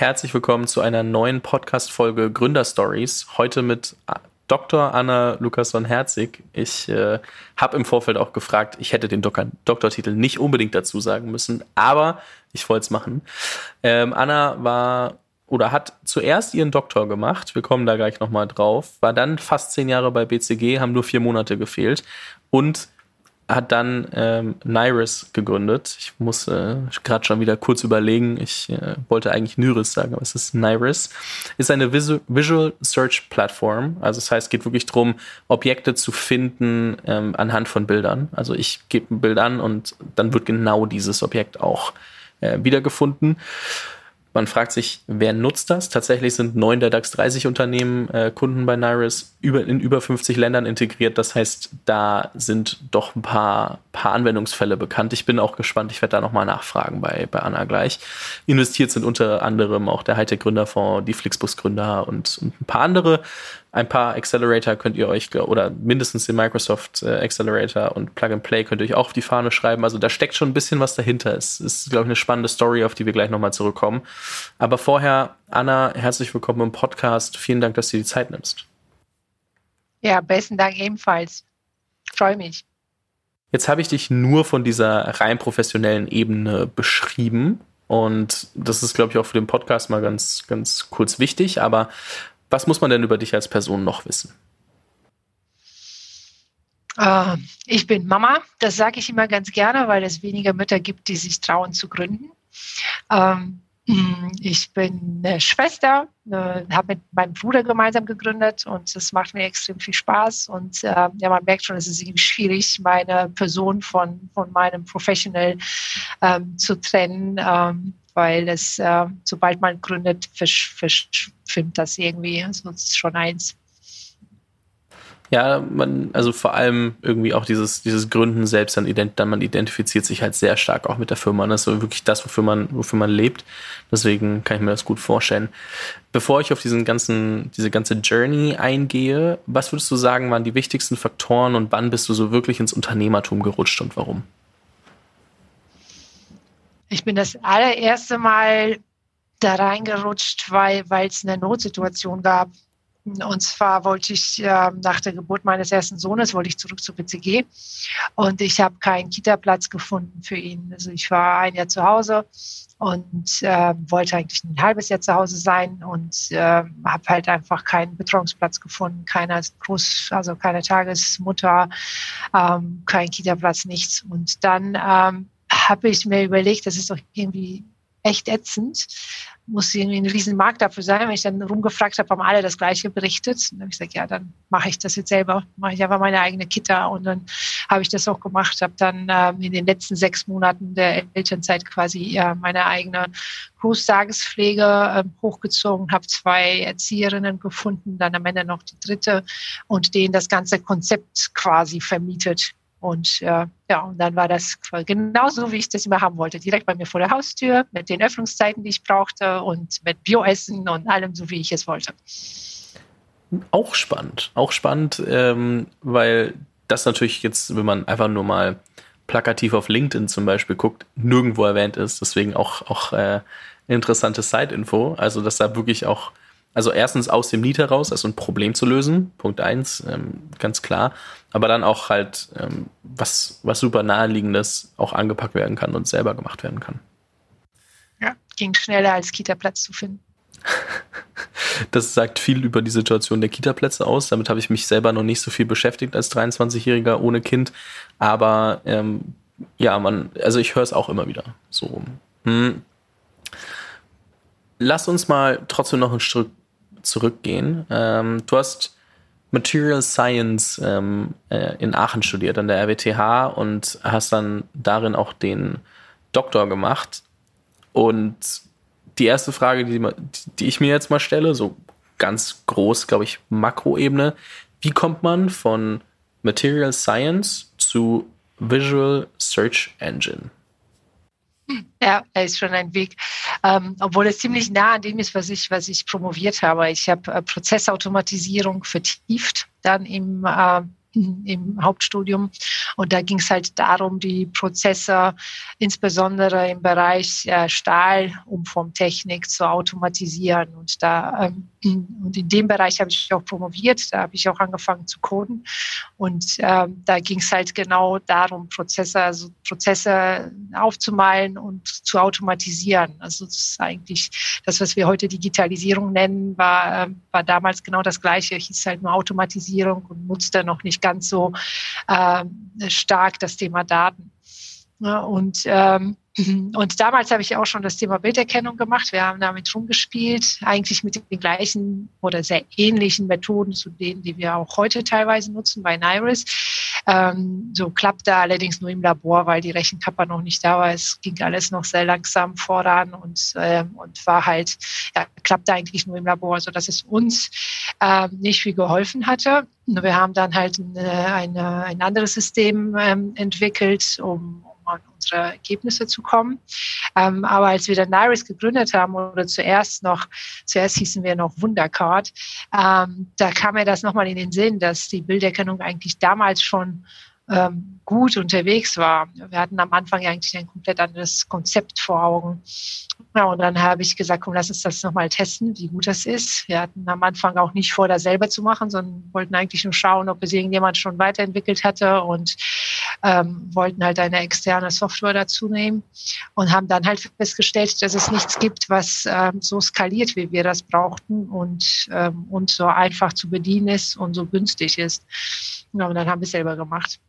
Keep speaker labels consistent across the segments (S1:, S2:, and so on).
S1: herzlich willkommen zu einer neuen Podcast-Folge Gründerstories. Heute mit Dr. Anna Lukasson-Herzig. Ich äh, habe im Vorfeld auch gefragt, ich hätte den Dok Doktortitel nicht unbedingt dazu sagen müssen, aber ich wollte es machen. Ähm, Anna war oder hat zuerst ihren Doktor gemacht, wir kommen da gleich nochmal drauf, war dann fast zehn Jahre bei BCG, haben nur vier Monate gefehlt und hat dann ähm, Nyrus gegründet. Ich muss äh, gerade schon wieder kurz überlegen. Ich äh, wollte eigentlich Nyrus sagen, aber es ist Nyrus. Ist eine Visu Visual Search Plattform. Also das heißt, es geht wirklich darum, Objekte zu finden ähm, anhand von Bildern. Also ich gebe ein Bild an und dann wird genau dieses Objekt auch äh, wiedergefunden. Man fragt sich, wer nutzt das? Tatsächlich sind neun der DAX 30 Unternehmen äh, Kunden bei Nyrus über, in über 50 Ländern integriert. Das heißt, da sind doch ein paar, paar Anwendungsfälle bekannt. Ich bin auch gespannt. Ich werde da nochmal nachfragen bei, bei Anna gleich. Investiert sind unter anderem auch der Hightech Gründerfonds, die Flixbus Gründer und, und ein paar andere ein paar Accelerator könnt ihr euch, oder mindestens den Microsoft äh, Accelerator und Plug and Play könnt ihr euch auch auf die Fahne schreiben. Also da steckt schon ein bisschen was dahinter. Es ist, glaube ich, eine spannende Story, auf die wir gleich nochmal zurückkommen. Aber vorher, Anna, herzlich willkommen im Podcast. Vielen Dank, dass du dir die Zeit nimmst.
S2: Ja, besten Dank ebenfalls. Freue mich.
S1: Jetzt habe ich dich nur von dieser rein professionellen Ebene beschrieben. Und das ist, glaube ich, auch für den Podcast mal ganz, ganz kurz wichtig. Aber was muss man denn über dich als Person noch wissen?
S2: Uh, ich bin Mama, das sage ich immer ganz gerne, weil es weniger Mütter gibt, die sich trauen zu gründen. Ähm, ich bin eine Schwester, äh, habe mit meinem Bruder gemeinsam gegründet und es macht mir extrem viel Spaß. Und äh, ja, man merkt schon, es ist irgendwie schwierig, meine Person von, von meinem Professional ähm, zu trennen. Ähm, weil es, äh, sobald man gründet, verschwimmt das irgendwie. Also ist schon eins.
S1: Ja, man, also vor allem irgendwie auch dieses, dieses Gründen selbst, dann, ident, dann man identifiziert sich halt sehr stark auch mit der Firma. Das ist so wirklich das, wofür man, wofür man lebt. Deswegen kann ich mir das gut vorstellen. Bevor ich auf diesen ganzen, diese ganze Journey eingehe, was würdest du sagen, waren die wichtigsten Faktoren und wann bist du so wirklich ins Unternehmertum gerutscht und warum?
S2: Ich bin das allererste Mal da reingerutscht, weil es eine Notsituation gab. Und zwar wollte ich äh, nach der Geburt meines ersten Sohnes wollte ich zurück zu BCG und ich habe keinen Kita-Platz gefunden für ihn. Also ich war ein Jahr zu Hause und äh, wollte eigentlich ein halbes Jahr zu Hause sein und äh, habe halt einfach keinen Betreuungsplatz gefunden, keiner Groß, also keine Tagesmutter, ähm, kein Kita-Platz, nichts. Und dann ähm, habe ich mir überlegt, das ist doch irgendwie echt ätzend. Muss irgendwie ein riesen Markt dafür sein. Wenn ich dann rumgefragt habe, haben alle das Gleiche berichtet. Dann habe ich gesagt, ja, dann mache ich das jetzt selber. Mache ich einfach meine eigene Kita. Und dann habe ich das auch gemacht. Habe dann ähm, in den letzten sechs Monaten der Elternzeit quasi äh, meine eigene Großtagespflege äh, hochgezogen. Habe zwei Erzieherinnen gefunden, dann am Ende noch die dritte und denen das ganze Konzept quasi vermietet und äh, ja, und dann war das genauso, wie ich das immer haben wollte. Direkt bei mir vor der Haustür, mit den Öffnungszeiten, die ich brauchte und mit Bioessen und allem so, wie ich es wollte.
S1: Auch spannend, auch spannend, ähm, weil das natürlich jetzt, wenn man einfach nur mal plakativ auf LinkedIn zum Beispiel guckt, nirgendwo erwähnt ist. Deswegen auch, auch äh, interessante Side-Info. Also, dass da wirklich auch also erstens aus dem Lied heraus, also ein Problem zu lösen, Punkt eins, ähm, ganz klar. Aber dann auch halt ähm, was, was super naheliegendes auch angepackt werden kann und selber gemacht werden kann.
S2: Ja, ging schneller als Kita-Platz zu finden.
S1: Das sagt viel über die Situation der Kita-Plätze aus. Damit habe ich mich selber noch nicht so viel beschäftigt als 23-Jähriger ohne Kind. Aber ähm, ja, man, also ich höre es auch immer wieder so rum. Hm. Lass uns mal trotzdem noch ein Stück zurückgehen. Ähm, du hast Material Science ähm, äh, in Aachen studiert, an der RWTH und hast dann darin auch den Doktor gemacht. Und die erste Frage, die, die ich mir jetzt mal stelle, so ganz groß, glaube ich, Makroebene, wie kommt man von Material Science zu Visual Search Engine?
S2: Ja, er ist schon ein Weg, ähm, obwohl es ziemlich nah an dem ist, was ich, was ich promoviert habe. Ich habe äh, Prozessautomatisierung vertieft, dann im, äh, im Hauptstudium. Und da ging es halt darum, die Prozesse, insbesondere im Bereich äh, Stahlumformtechnik, zu automatisieren. Und da ähm, und in dem Bereich habe ich auch promoviert, da habe ich auch angefangen zu coden. Und ähm, da ging es halt genau darum, Prozesse, also Prozesse aufzumalen und zu automatisieren. Also das ist eigentlich das, was wir heute Digitalisierung nennen, war, äh, war damals genau das Gleiche. Hieß halt nur Automatisierung und nutzte noch nicht ganz so äh, stark das Thema Daten. Ja, und ähm, und damals habe ich auch schon das Thema Bilderkennung gemacht. Wir haben damit rumgespielt, eigentlich mit den gleichen oder sehr ähnlichen Methoden zu denen, die wir auch heute teilweise nutzen bei Niris. Ähm, so klappte allerdings nur im Labor, weil die Rechenkapper noch nicht da war. Es ging alles noch sehr langsam voran und, ähm, und war halt, ja, klappte eigentlich nur im Labor, so dass es uns ähm, nicht viel geholfen hatte. Wir haben dann halt eine, eine, ein anderes System ähm, entwickelt, um, an unsere Ergebnisse zu kommen. Ähm, aber als wir dann Naris gegründet haben oder zuerst noch, zuerst hießen wir noch Wundercard, ähm, da kam mir das nochmal in den Sinn, dass die Bilderkennung eigentlich damals schon ähm, gut unterwegs war. Wir hatten am Anfang eigentlich ein komplett anderes Konzept vor Augen. Ja, und dann habe ich gesagt, komm, lass uns das nochmal testen, wie gut das ist. Wir hatten am Anfang auch nicht vor, das selber zu machen, sondern wollten eigentlich nur schauen, ob es irgendjemand schon weiterentwickelt hatte und ähm, wollten halt eine externe Software dazu nehmen und haben dann halt festgestellt, dass es nichts gibt, was ähm, so skaliert, wie wir das brauchten und, ähm, und so einfach zu bedienen ist und so günstig ist. Ja, und dann haben wir es selber gemacht.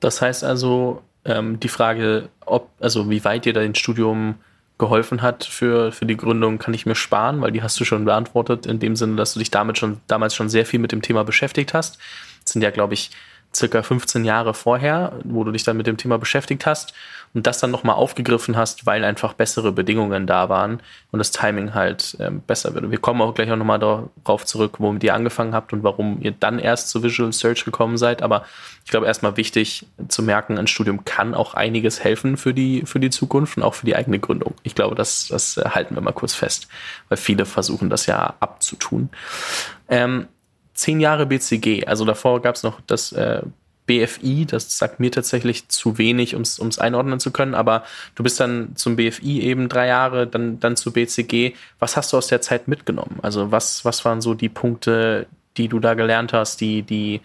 S1: Das heißt also, ähm, die Frage, ob, also wie weit dir dein Studium geholfen hat für, für die Gründung, kann ich mir sparen, weil die hast du schon beantwortet, in dem Sinne, dass du dich damit schon, damals schon sehr viel mit dem Thema beschäftigt hast. Das sind ja, glaube ich, circa 15 Jahre vorher, wo du dich dann mit dem Thema beschäftigt hast und das dann nochmal aufgegriffen hast, weil einfach bessere Bedingungen da waren und das Timing halt ähm, besser wird. Und wir kommen auch gleich auch nochmal darauf zurück, womit ihr angefangen habt und warum ihr dann erst zu Visual Search gekommen seid. Aber ich glaube, erstmal wichtig zu merken, ein Studium kann auch einiges helfen für die, für die Zukunft und auch für die eigene Gründung. Ich glaube, das, das halten wir mal kurz fest, weil viele versuchen das ja abzutun. Ähm, zehn Jahre BCG, also davor gab es noch das äh, BFI, das sagt mir tatsächlich zu wenig, um es einordnen zu können, aber du bist dann zum BFI eben drei Jahre, dann, dann zu BCG. Was hast du aus der Zeit mitgenommen? Also was, was waren so die Punkte, die du da gelernt hast, die, die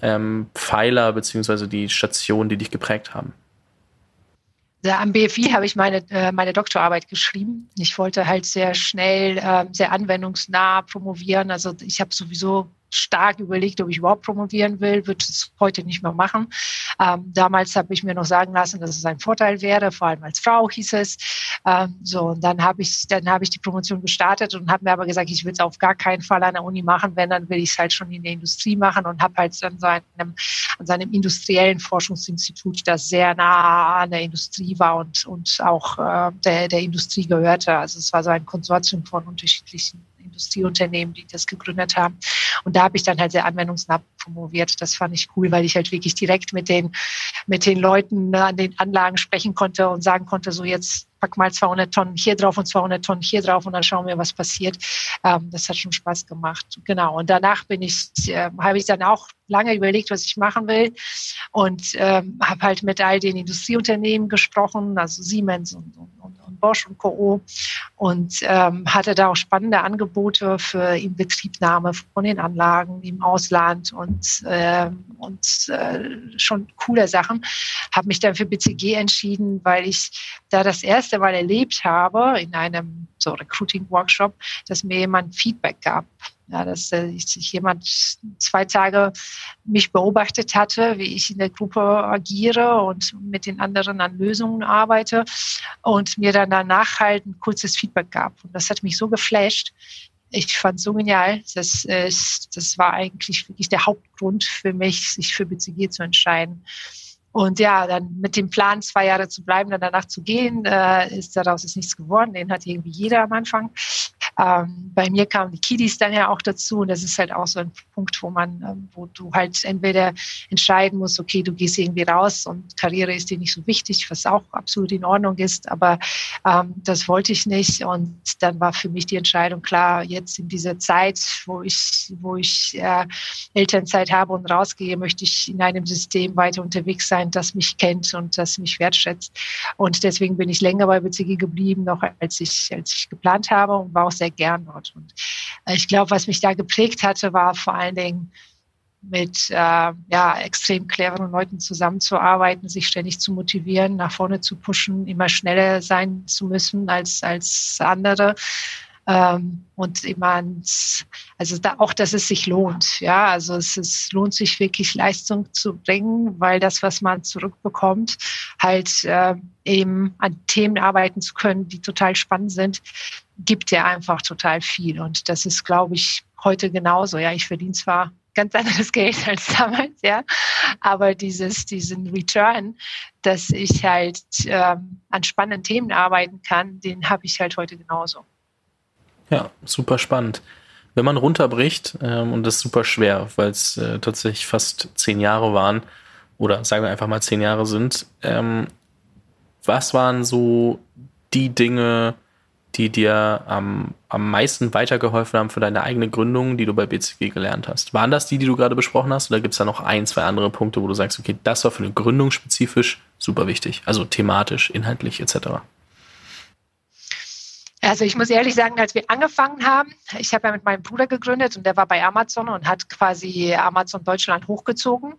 S1: ähm, Pfeiler beziehungsweise die Stationen, die dich geprägt haben?
S2: Ja, am BFI habe ich meine, äh, meine Doktorarbeit geschrieben. Ich wollte halt sehr schnell, äh, sehr anwendungsnah promovieren. Also ich habe sowieso stark überlegt, ob ich überhaupt promovieren will, würde es heute nicht mehr machen. Ähm, damals habe ich mir noch sagen lassen, dass es ein Vorteil wäre, vor allem als Frau hieß es. Ähm, so, und dann habe ich, dann habe ich die Promotion gestartet und habe mir aber gesagt, ich will es auf gar keinen Fall an der Uni machen, wenn, dann will ich es halt schon in der Industrie machen und habe halt an seinem, an seinem industriellen Forschungsinstitut, das sehr nah an der Industrie war und, und auch äh, der, der Industrie gehörte. Also es war so ein Konsortium von unterschiedlichen Industrieunternehmen, die das gegründet haben. Und da habe ich dann halt sehr anwendungsnah promoviert. Das fand ich cool, weil ich halt wirklich direkt mit den, mit den Leuten ne, an den Anlagen sprechen konnte und sagen konnte, so jetzt pack mal 200 Tonnen hier drauf und 200 Tonnen hier drauf und dann schauen wir, was passiert. Ähm, das hat schon Spaß gemacht. Genau. Und danach bin ich, äh, habe ich dann auch lange überlegt, was ich machen will und ähm, habe halt mit all den Industrieunternehmen gesprochen, also Siemens und, und, und, Bosch und Co. Und ähm, hatte da auch spannende Angebote für Inbetriebnahme von den Anlagen im Ausland und, äh, und äh, schon coole Sachen. Habe mich dann für BCG entschieden, weil ich da das erste erste Mal erlebt habe in einem so Recruiting-Workshop, dass mir jemand Feedback gab. Ja, dass äh, sich jemand zwei Tage mich beobachtet hatte, wie ich in der Gruppe agiere und mit den anderen an Lösungen arbeite und mir dann danach halt ein kurzes Feedback gab. Und das hat mich so geflasht. Ich fand es so genial. Das, äh, das war eigentlich wirklich der Hauptgrund für mich, sich für BCG zu entscheiden. Und ja, dann mit dem Plan, zwei Jahre zu bleiben, dann danach zu gehen, äh, ist daraus ist nichts geworden. Den hat irgendwie jeder am Anfang. Ähm, bei mir kamen die Kiddies dann ja auch dazu und das ist halt auch so ein Punkt, wo man, ähm, wo du halt entweder entscheiden musst, okay, du gehst irgendwie raus und Karriere ist dir nicht so wichtig, was auch absolut in Ordnung ist, aber ähm, das wollte ich nicht und dann war für mich die Entscheidung klar, jetzt in dieser Zeit, wo ich, wo ich äh, Elternzeit habe und rausgehe, möchte ich in einem System weiter unterwegs sein, das mich kennt und das mich wertschätzt. Und deswegen bin ich länger bei BCG geblieben, noch als ich, als ich geplant habe und war auch sehr gern dort. Und äh, ich glaube, was mich da geprägt hatte, war vor allen Dingen, mit äh, ja, extrem cleveren Leuten zusammenzuarbeiten, sich ständig zu motivieren, nach vorne zu pushen, immer schneller sein zu müssen als, als andere ähm, und immer also da, auch, dass es sich lohnt. Ja, also es, es lohnt sich wirklich Leistung zu bringen, weil das, was man zurückbekommt, halt äh, eben an Themen arbeiten zu können, die total spannend sind, gibt ja einfach total viel. Und das ist, glaube ich, heute genauso. Ja, ich verdiene zwar ganz anderes Geld als damals, ja. Aber dieses, diesen Return, dass ich halt ähm, an spannenden Themen arbeiten kann, den habe ich halt heute genauso.
S1: Ja, super spannend. Wenn man runterbricht, ähm, und das ist super schwer, weil es äh, tatsächlich fast zehn Jahre waren, oder sagen wir einfach mal zehn Jahre sind, ähm, was waren so die Dinge, die dir am, am meisten weitergeholfen haben für deine eigene Gründung, die du bei BCG gelernt hast? Waren das die, die du gerade besprochen hast, oder gibt es da noch ein, zwei andere Punkte, wo du sagst, okay, das war für eine Gründung spezifisch super wichtig, also thematisch, inhaltlich etc.?
S2: Also ich muss ehrlich sagen, als wir angefangen haben, ich habe ja mit meinem Bruder gegründet und der war bei Amazon und hat quasi Amazon Deutschland hochgezogen.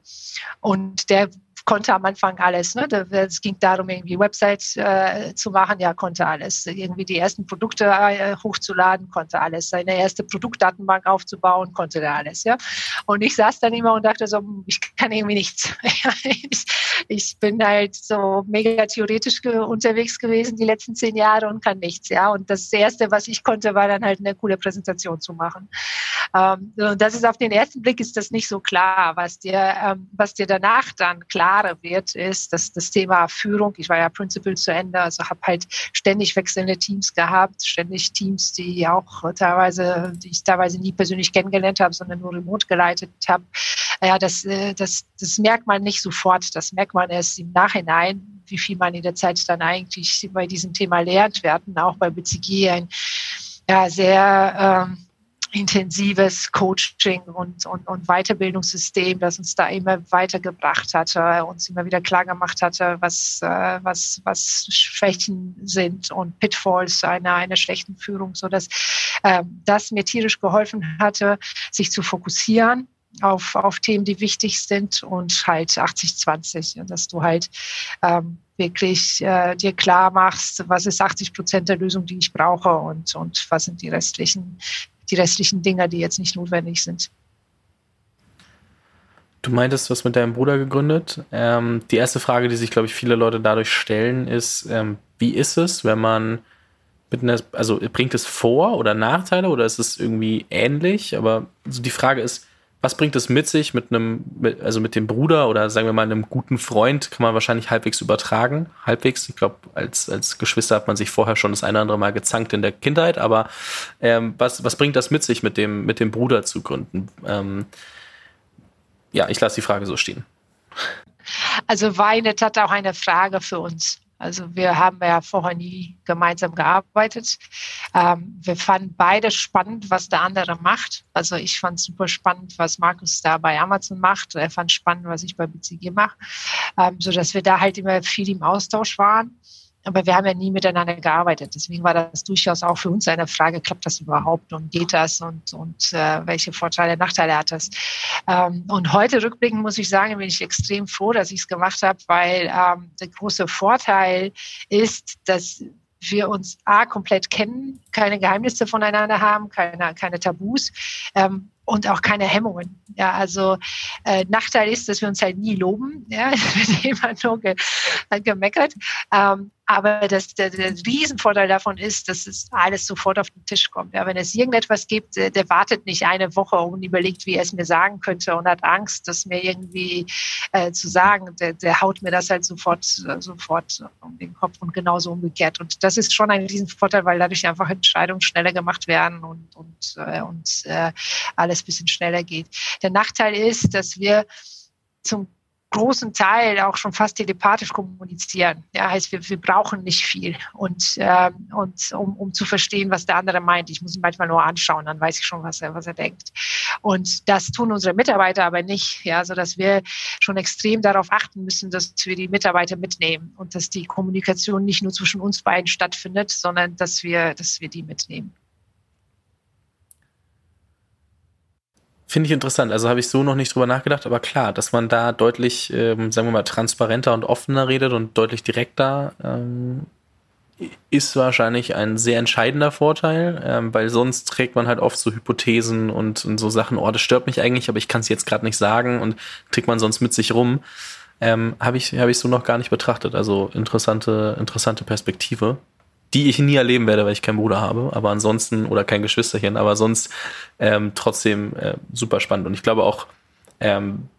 S2: Und der konnte am Anfang alles. Ne? Es ging darum, irgendwie Websites äh, zu machen, ja, konnte alles. Irgendwie die ersten Produkte äh, hochzuladen, konnte alles. Seine erste Produktdatenbank aufzubauen, konnte er alles. Ja? Und ich saß dann immer und dachte so, hm, ich kann irgendwie nichts. ich, ich bin halt so mega theoretisch ge unterwegs gewesen die letzten zehn Jahre und kann nichts. Ja? Und das Erste, was ich konnte, war dann halt eine coole Präsentation zu machen. Ähm, und das ist auf den ersten Blick ist das nicht so klar, was dir, ähm, was dir danach dann klarer wird, ist, dass das Thema Führung, ich war ja Principal zu Ende, also habe halt ständig wechselnde Teams gehabt, ständig Teams, die auch teilweise, die ich teilweise nie persönlich kennengelernt habe, sondern nur remote geleitet habe. Ja, das, äh, das, das merkt man nicht sofort, das merkt man erst im Nachhinein, wie viel man in der Zeit dann eigentlich bei diesem Thema lernt. Wir hatten auch bei BCG ein ja, sehr ähm, intensives Coaching und, und, und Weiterbildungssystem, das uns da immer weitergebracht hatte, uns immer wieder klar gemacht hatte, was, äh, was, was Schwächen sind und Pitfalls einer, einer schlechten Führung, so dass äh, das mir tierisch geholfen hatte, sich zu fokussieren auf, auf Themen, die wichtig sind und halt 80-20, dass du halt ähm, wirklich äh, dir klar machst, was ist 80 Prozent der Lösung, die ich brauche und, und was sind die restlichen die restlichen Dinge, die jetzt nicht notwendig sind.
S1: Du meintest, du hast mit deinem Bruder gegründet. Ähm, die erste Frage, die sich, glaube ich, viele Leute dadurch stellen, ist, ähm, wie ist es, wenn man mit einer, also bringt es Vor- oder Nachteile oder ist es irgendwie ähnlich? Aber also die Frage ist, was bringt es mit sich mit einem, mit, also mit dem Bruder oder sagen wir mal einem guten Freund kann man wahrscheinlich halbwegs übertragen. Halbwegs. Ich glaube, als, als Geschwister hat man sich vorher schon das eine oder andere Mal gezankt in der Kindheit, aber ähm, was, was bringt das mit sich, mit dem, mit dem Bruder zu gründen? Ähm, ja, ich lasse die Frage so stehen.
S2: Also Weinet hat auch eine Frage für uns. Also wir haben ja vorher nie gemeinsam gearbeitet. Ähm, wir fanden beide spannend, was der andere macht. Also ich fand super spannend, was Markus da bei Amazon macht. Er fand spannend, was ich bei BCG mache, ähm, so dass wir da halt immer viel im Austausch waren. Aber wir haben ja nie miteinander gearbeitet. Deswegen war das durchaus auch für uns eine Frage, klappt das überhaupt und geht das und, und äh, welche Vorteile, Nachteile hat das? Ähm, und heute rückblickend muss ich sagen, bin ich extrem froh, dass ich es gemacht habe, weil ähm, der große Vorteil ist, dass wir uns A, komplett kennen, keine Geheimnisse voneinander haben, keine, keine Tabus ähm, und auch keine Hemmungen. Ja, also äh, Nachteil ist, dass wir uns halt nie loben. Ja, wird immer nur ge, gemeckert. Ähm, aber das, der, der Riesenvorteil davon ist, dass es alles sofort auf den Tisch kommt. Ja, wenn es irgendetwas gibt, der, der wartet nicht eine Woche und überlegt, wie er es mir sagen könnte und hat Angst, das mir irgendwie äh, zu sagen. Der, der haut mir das halt sofort, äh, sofort um den Kopf und genauso umgekehrt. Und das ist schon ein Riesenvorteil, weil dadurch einfach Entscheidungen schneller gemacht werden und, und, äh, und äh, alles bisschen schneller geht. Der Nachteil ist, dass wir zum großen Teil auch schon fast telepathisch kommunizieren. Ja, heißt, wir, wir brauchen nicht viel und, äh, und um, um zu verstehen, was der andere meint. Ich muss ihn manchmal nur anschauen, dann weiß ich schon, was er, was er denkt. Und das tun unsere Mitarbeiter aber nicht, ja, so dass wir schon extrem darauf achten müssen, dass wir die Mitarbeiter mitnehmen und dass die Kommunikation nicht nur zwischen uns beiden stattfindet, sondern dass wir, dass wir die mitnehmen.
S1: Finde ich interessant. Also habe ich so noch nicht drüber nachgedacht, aber klar, dass man da deutlich, ähm, sagen wir mal, transparenter und offener redet und deutlich direkter, ähm, ist wahrscheinlich ein sehr entscheidender Vorteil, ähm, weil sonst trägt man halt oft so Hypothesen und, und so Sachen, oh, das stört mich eigentlich, aber ich kann es jetzt gerade nicht sagen und trägt man sonst mit sich rum. Ähm, habe ich, hab ich so noch gar nicht betrachtet. Also interessante, interessante Perspektive die ich nie erleben werde, weil ich keinen Bruder habe, aber ansonsten, oder kein Geschwisterchen, aber sonst ähm, trotzdem äh, super spannend. Und ich glaube auch, ähm,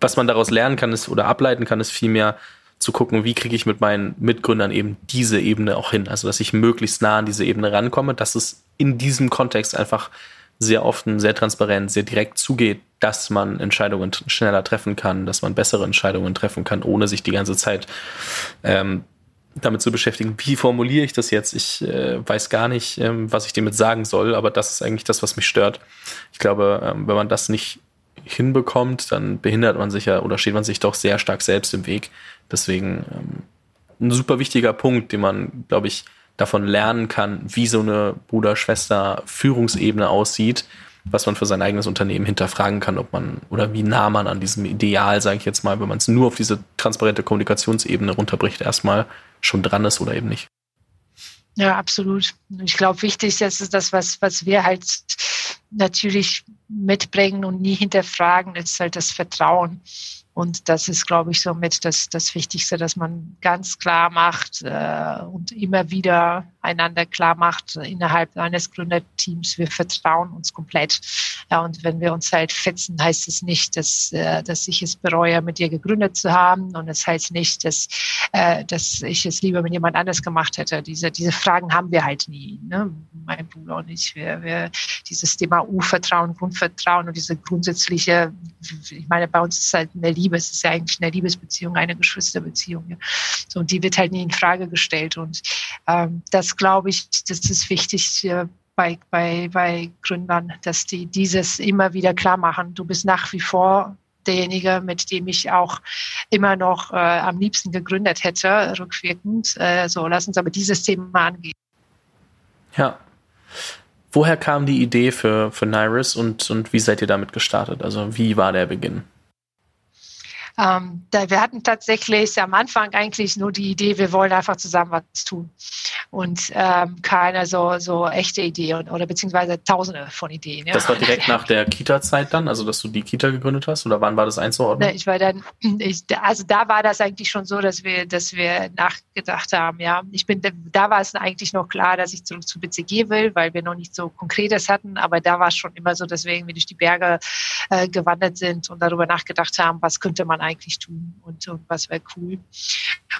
S1: was man daraus lernen kann, ist oder ableiten kann, ist vielmehr zu gucken, wie kriege ich mit meinen Mitgründern eben diese Ebene auch hin. Also, dass ich möglichst nah an diese Ebene rankomme, dass es in diesem Kontext einfach sehr offen, sehr transparent, sehr direkt zugeht, dass man Entscheidungen schneller treffen kann, dass man bessere Entscheidungen treffen kann, ohne sich die ganze Zeit ähm, damit zu beschäftigen, wie formuliere ich das jetzt? Ich äh, weiß gar nicht, ähm, was ich damit sagen soll, aber das ist eigentlich das, was mich stört. Ich glaube, ähm, wenn man das nicht hinbekommt, dann behindert man sich ja oder steht man sich doch sehr stark selbst im Weg. Deswegen ähm, ein super wichtiger Punkt, den man, glaube ich, davon lernen kann, wie so eine Bruder-Schwester-Führungsebene aussieht, was man für sein eigenes Unternehmen hinterfragen kann, ob man oder wie nah man an diesem Ideal, sage ich jetzt mal, wenn man es nur auf diese transparente Kommunikationsebene runterbricht, erstmal schon dran ist oder eben nicht.
S2: Ja, absolut. Ich glaube, wichtig ist das, was, was wir halt natürlich mitbringen und nie hinterfragen, ist halt das Vertrauen. Und das ist, glaube ich, somit das, das Wichtigste, dass man ganz klar macht äh, und immer wieder einander klar macht innerhalb eines Gründerteams, wir vertrauen uns komplett. Ja, und wenn wir uns halt fetzen, heißt es nicht, dass, äh, dass ich es bereue, mit dir gegründet zu haben. Und es das heißt nicht, dass, äh, dass ich es lieber mit jemand anders gemacht hätte. Diese, diese Fragen haben wir halt nie. Ne? Mein Bruder und ich, wir, wir dieses Thema Urvertrauen, Grundvertrauen und diese grundsätzliche, ich meine, bei uns ist halt eine Liebe, es ist ja eigentlich eine Liebesbeziehung, eine Geschwisterbeziehung. Ja. So, und die wird halt nie in Frage gestellt. Und ähm, das glaube ich, das ist wichtig bei, bei, bei Gründern, dass die dieses immer wieder klar machen. Du bist nach wie vor derjenige, mit dem ich auch immer noch äh, am liebsten gegründet hätte, rückwirkend. Äh, so, lass uns aber dieses Thema angehen.
S1: Ja. Woher kam die Idee für, für Nairis und, und wie seid ihr damit gestartet? Also wie war der Beginn?
S2: Ähm, da, wir hatten tatsächlich am Anfang eigentlich nur die Idee, wir wollen einfach zusammen was tun. Und ähm, keine so, so echte Idee und, oder beziehungsweise tausende von Ideen.
S1: Ja. Das war direkt nach der Kita-Zeit dann, also dass du die Kita gegründet hast oder wann war das einzuordnen?
S2: Ne, ich war dann, ich, also da war das eigentlich schon so, dass wir, dass wir nachgedacht haben, ja. Ich bin, da war es eigentlich noch klar, dass ich zurück zu BCG will, weil wir noch nicht so Konkretes hatten, aber da war es schon immer so, dass wir irgendwie durch die Berge äh, gewandert sind und darüber nachgedacht haben, was könnte man eigentlich tun und, und was wäre cool.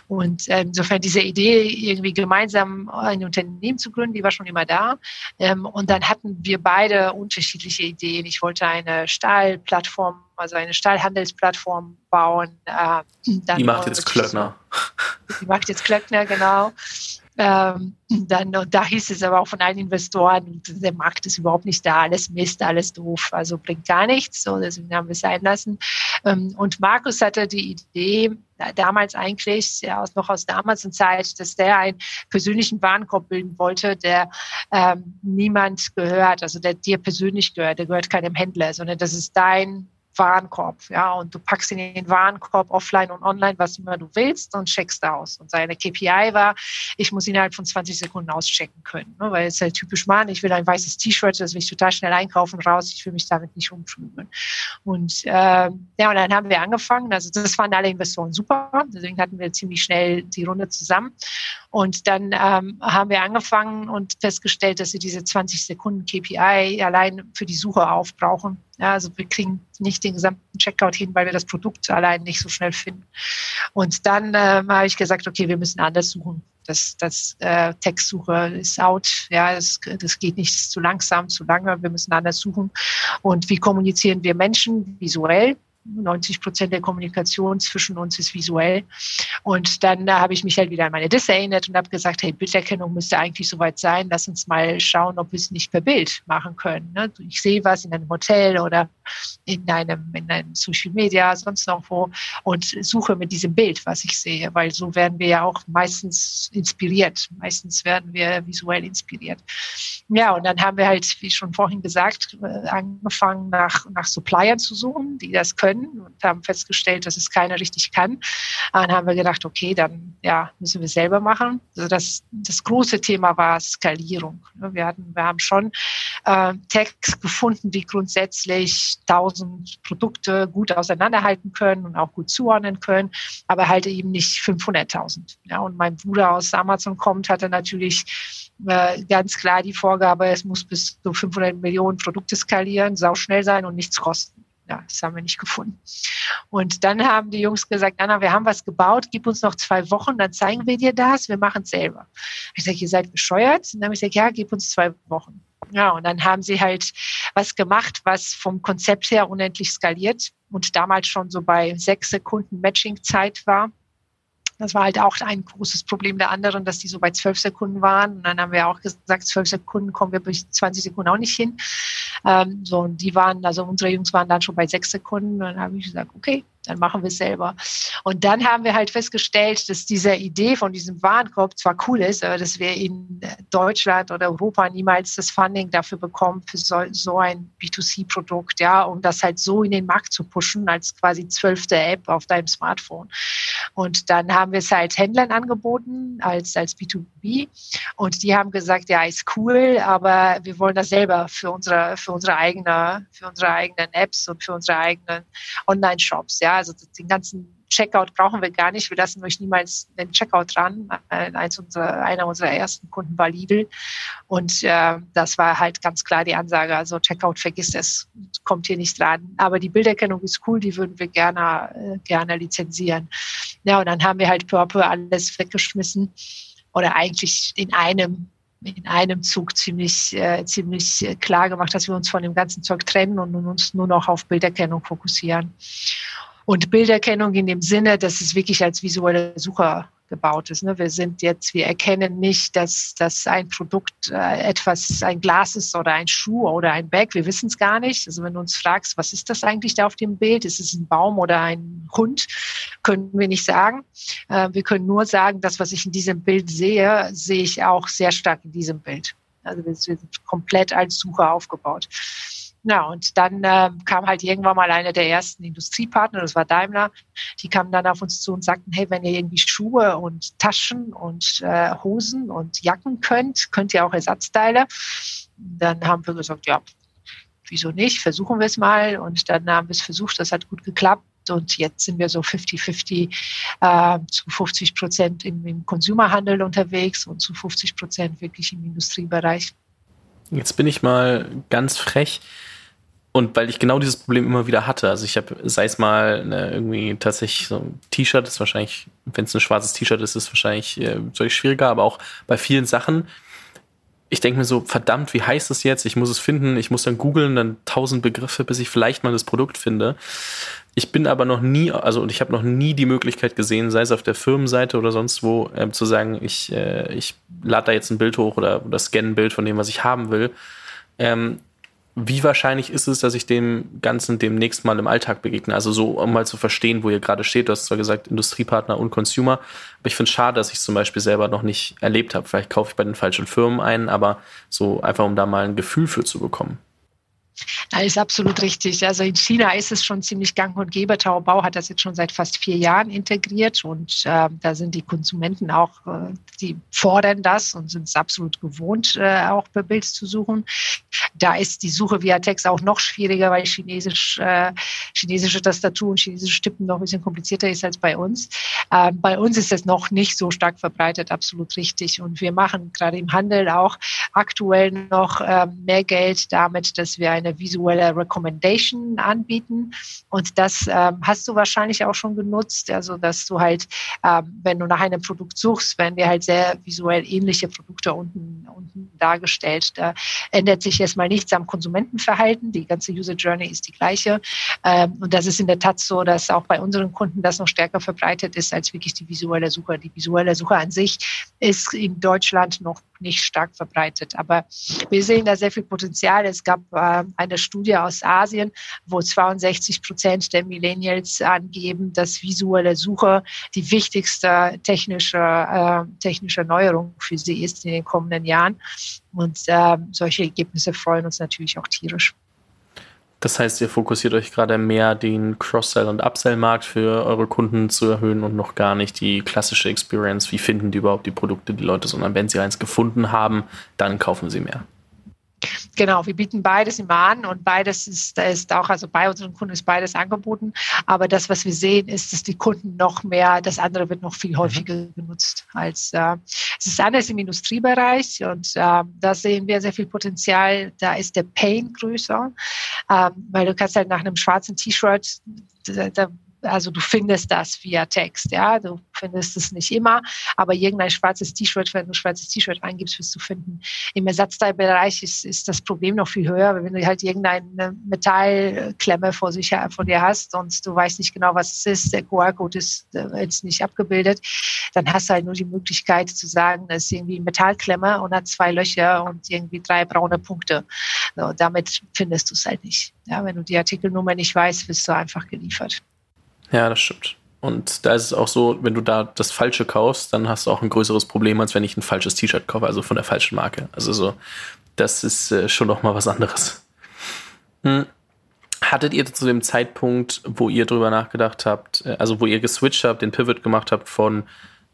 S2: Und äh, insofern diese Idee, irgendwie gemeinsam ein Unternehmen zu gründen, die war schon immer da. Ähm, und dann hatten wir beide unterschiedliche Ideen. Ich wollte eine Stahlplattform, also eine Stahlhandelsplattform bauen.
S1: Äh, die macht jetzt Klöckner.
S2: Die macht jetzt Klöckner, genau. Ähm, dann, und da hieß es aber auch von allen Investoren, der Markt ist überhaupt nicht da, alles Mist, alles doof, also bringt gar nichts. So, deswegen haben wir es sein lassen. Ähm, und Markus hatte die Idee, damals eigentlich, ja, noch aus der Amazon-Zeit, dass der einen persönlichen Warenkorb bilden wollte, der ähm, niemand gehört, also der dir persönlich gehört, der gehört keinem Händler, sondern das ist dein Warenkorb, ja, und du packst in den Warenkorb offline und online, was immer du willst und checkst aus. Und seine KPI war, ich muss innerhalb von 20 Sekunden auschecken können, ne, weil es halt typisch Mann, ich will ein weißes T-Shirt, das will ich total schnell einkaufen, raus, ich will mich damit nicht umschlügeln. Und äh, ja, und dann haben wir angefangen, also das fanden alle Investoren super, deswegen hatten wir ziemlich schnell die Runde zusammen. Und dann ähm, haben wir angefangen und festgestellt, dass sie diese 20 Sekunden KPI allein für die Suche aufbrauchen. Ja, also wir kriegen nicht den gesamten Checkout hin, weil wir das Produkt allein nicht so schnell finden. Und dann ähm, habe ich gesagt, okay, wir müssen anders suchen. Das, das äh, Textsuche ist out. Ja, das, das geht nicht zu langsam, zu lange. Wir müssen anders suchen. Und wie kommunizieren wir Menschen visuell? 90 Prozent der Kommunikation zwischen uns ist visuell. Und dann äh, habe ich mich halt wieder an meine Dis erinnert und habe gesagt, hey, Bilderkennung müsste eigentlich soweit sein. Lass uns mal schauen, ob wir es nicht per Bild machen können. Ne? Ich sehe was in einem Hotel oder in einem, in einem Social Media, sonst noch wo und suche mit diesem Bild, was ich sehe, weil so werden wir ja auch meistens inspiriert. Meistens werden wir visuell inspiriert. Ja, und dann haben wir halt, wie schon vorhin gesagt, äh, angefangen nach, nach Suppliern zu suchen, die das können können und haben festgestellt, dass es keiner richtig kann. Dann haben wir gedacht, okay, dann ja, müssen wir selber machen. Also das, das große Thema war Skalierung. Wir, hatten, wir haben schon äh, Tags gefunden, die grundsätzlich 1000 Produkte gut auseinanderhalten können und auch gut zuordnen können, aber halt eben nicht 500.000. Ja, und mein Bruder aus Amazon kommt, hatte natürlich äh, ganz klar die Vorgabe, es muss bis zu 500 Millionen Produkte skalieren, sau schnell sein und nichts kosten ja, das haben wir nicht gefunden. Und dann haben die Jungs gesagt, Anna, wir haben was gebaut, gib uns noch zwei Wochen, dann zeigen wir dir das, wir machen es selber. Ich sage, ihr seid bescheuert? Und dann habe ich gesagt, ja, gib uns zwei Wochen. Ja, und dann haben sie halt was gemacht, was vom Konzept her unendlich skaliert und damals schon so bei sechs Sekunden Matching-Zeit war. Das war halt auch ein großes Problem der anderen, dass die so bei zwölf Sekunden waren. Und dann haben wir auch gesagt, zwölf Sekunden kommen wir bis 20 Sekunden auch nicht hin. Ähm, so, und die waren, also unsere Jungs waren dann schon bei sechs Sekunden. Und dann habe ich gesagt, okay, dann machen wir es selber. Und dann haben wir halt festgestellt, dass diese Idee von diesem Warenkorb zwar cool ist, aber dass wir in Deutschland oder Europa niemals das Funding dafür bekommen, für so, so ein B2C-Produkt, ja, um das halt so in den Markt zu pushen, als quasi zwölfte App auf deinem Smartphone. Und dann haben wir es halt Händlern angeboten, als, als B2B. Und die haben gesagt, ja, ist cool, aber wir wollen das selber für unsere, für unsere eigene, für unsere eigenen Apps und für unsere eigenen Online-Shops, ja. Also den ganzen Checkout brauchen wir gar nicht. Wir lassen euch niemals den Checkout dran. Äh, eins unserer, einer unserer ersten Kunden war Lidl. Und äh, das war halt ganz klar die Ansage. Also Checkout vergisst es, kommt hier nicht dran. Aber die Bilderkennung ist cool, die würden wir gerne, äh, gerne lizenzieren. Ja, und dann haben wir halt peu alles weggeschmissen. Oder eigentlich in einem in einem Zug ziemlich, äh, ziemlich klar gemacht, dass wir uns von dem ganzen Zeug trennen und uns nur noch auf Bilderkennung fokussieren. Und Bilderkennung in dem Sinne, dass es wirklich als visuelle Sucher gebaut ist. Ne? Wir sind jetzt, wir erkennen nicht, dass, dass ein Produkt äh, etwas, ein Glas ist oder ein Schuh oder ein Bag. Wir wissen es gar nicht. Also wenn du uns fragst, was ist das eigentlich da auf dem Bild? Ist es ein Baum oder ein Hund? Können wir nicht sagen. Äh, wir können nur sagen, das, was ich in diesem Bild sehe, sehe ich auch sehr stark in diesem Bild. Also wir sind komplett als Sucher aufgebaut. Ja, und dann äh, kam halt irgendwann mal einer der ersten Industriepartner, das war Daimler, die kamen dann auf uns zu und sagten, hey, wenn ihr irgendwie Schuhe und Taschen und äh, Hosen und Jacken könnt, könnt ihr auch Ersatzteile. Dann haben wir gesagt, ja, wieso nicht, versuchen wir es mal. Und dann haben wir es versucht, das hat gut geklappt. Und jetzt sind wir so 50-50 äh, zu 50 Prozent im, im Konsumerhandel unterwegs und zu 50 Prozent wirklich im Industriebereich.
S1: Jetzt bin ich mal ganz frech. Und weil ich genau dieses Problem immer wieder hatte, also ich habe, sei es mal ne, irgendwie tatsächlich so ein T-Shirt, ist wahrscheinlich, wenn es ein schwarzes T-Shirt ist, ist es wahrscheinlich äh, schwieriger, aber auch bei vielen Sachen, ich denke mir so, verdammt, wie heißt das jetzt? Ich muss es finden, ich muss dann googeln, dann tausend Begriffe, bis ich vielleicht mal das Produkt finde. Ich bin aber noch nie, also und ich habe noch nie die Möglichkeit gesehen, sei es auf der Firmenseite oder sonst wo, äh, zu sagen, ich, äh, ich lade da jetzt ein Bild hoch oder, oder scanne ein Bild von dem, was ich haben will. Ähm, wie wahrscheinlich ist es, dass ich dem Ganzen demnächst mal im Alltag begegne? Also so, um mal zu verstehen, wo ihr gerade steht. Du hast zwar gesagt, Industriepartner und Consumer, aber ich finde es schade, dass ich es zum Beispiel selber noch nicht erlebt habe. Vielleicht kaufe ich bei den falschen Firmen ein, aber so einfach, um da mal ein Gefühl für zu bekommen.
S2: Ist absolut richtig. Also in China ist es schon ziemlich gang und gäbe. Taobao hat das jetzt schon seit fast vier Jahren integriert und äh, da sind die Konsumenten auch, äh, die fordern das und sind es absolut gewohnt, äh, auch per Bild zu suchen. Da ist die Suche via Text auch noch schwieriger, weil Chinesisch, äh, chinesische Tastatur und chinesische Tippen noch ein bisschen komplizierter ist als bei uns. Ähm, bei uns ist es noch nicht so stark verbreitet, absolut richtig. Und wir machen gerade im Handel auch aktuell noch äh, mehr Geld damit, dass wir eine visuelle Recommendation anbieten. Und das ähm, hast du wahrscheinlich auch schon genutzt. Also, dass du halt, ähm, wenn du nach einem Produkt suchst, werden dir halt sehr visuell ähnliche Produkte unten, unten dargestellt. Da ändert sich erstmal nichts am Konsumentenverhalten. Die ganze User Journey ist die gleiche. Ähm, und das ist in der Tat so, dass auch bei unseren Kunden das noch stärker verbreitet ist als wirklich die visuelle Suche. Die visuelle Suche an sich ist in Deutschland noch nicht stark verbreitet. Aber wir sehen da sehr viel Potenzial. Es gab äh, eine Studie aus Asien, wo 62 Prozent der Millennials angeben, dass visuelle Suche die wichtigste technische, äh, technische Neuerung für sie ist in den kommenden Jahren. Und äh, solche Ergebnisse freuen uns natürlich auch tierisch.
S1: Das heißt, ihr fokussiert euch gerade mehr, den Cross-Sell- und Upsell-Markt für eure Kunden zu erhöhen und noch gar nicht die klassische Experience. Wie finden die überhaupt die Produkte, die Leute, sondern wenn sie eins gefunden haben, dann kaufen sie mehr.
S2: Genau, wir bieten beides immer an und beides ist, ist auch, also bei unseren Kunden ist beides angeboten. Aber das, was wir sehen, ist, dass die Kunden noch mehr, das andere wird noch viel mhm. häufiger mhm. genutzt als äh, es ist anders im Industriebereich und äh, da sehen wir sehr viel Potenzial. Da ist der Pain größer, äh, weil du kannst halt nach einem schwarzen T-Shirt da, da also du findest das via Text, ja, du findest es nicht immer, aber irgendein schwarzes T-Shirt, wenn du ein schwarzes T-Shirt eingibst, wirst du finden. Im Ersatzteilbereich ist, ist das Problem noch viel höher, wenn du halt irgendeine Metallklemme vor sich vor dir hast und du weißt nicht genau, was es ist, der QR-Code ist äh, jetzt nicht abgebildet, dann hast du halt nur die Möglichkeit zu sagen, das ist irgendwie Metallklemme und hat zwei Löcher und irgendwie drei braune Punkte. So, damit findest du es halt nicht. Ja, wenn du die Artikelnummer nicht weißt, wirst du einfach geliefert.
S1: Ja, das stimmt. Und da ist es auch so, wenn du da das Falsche kaufst, dann hast du auch ein größeres Problem, als wenn ich ein falsches T-Shirt kaufe, also von der falschen Marke. Also so, das ist äh, schon noch mal was anderes. Hm. Hattet ihr zu dem Zeitpunkt, wo ihr drüber nachgedacht habt, äh, also wo ihr geswitcht habt, den Pivot gemacht habt von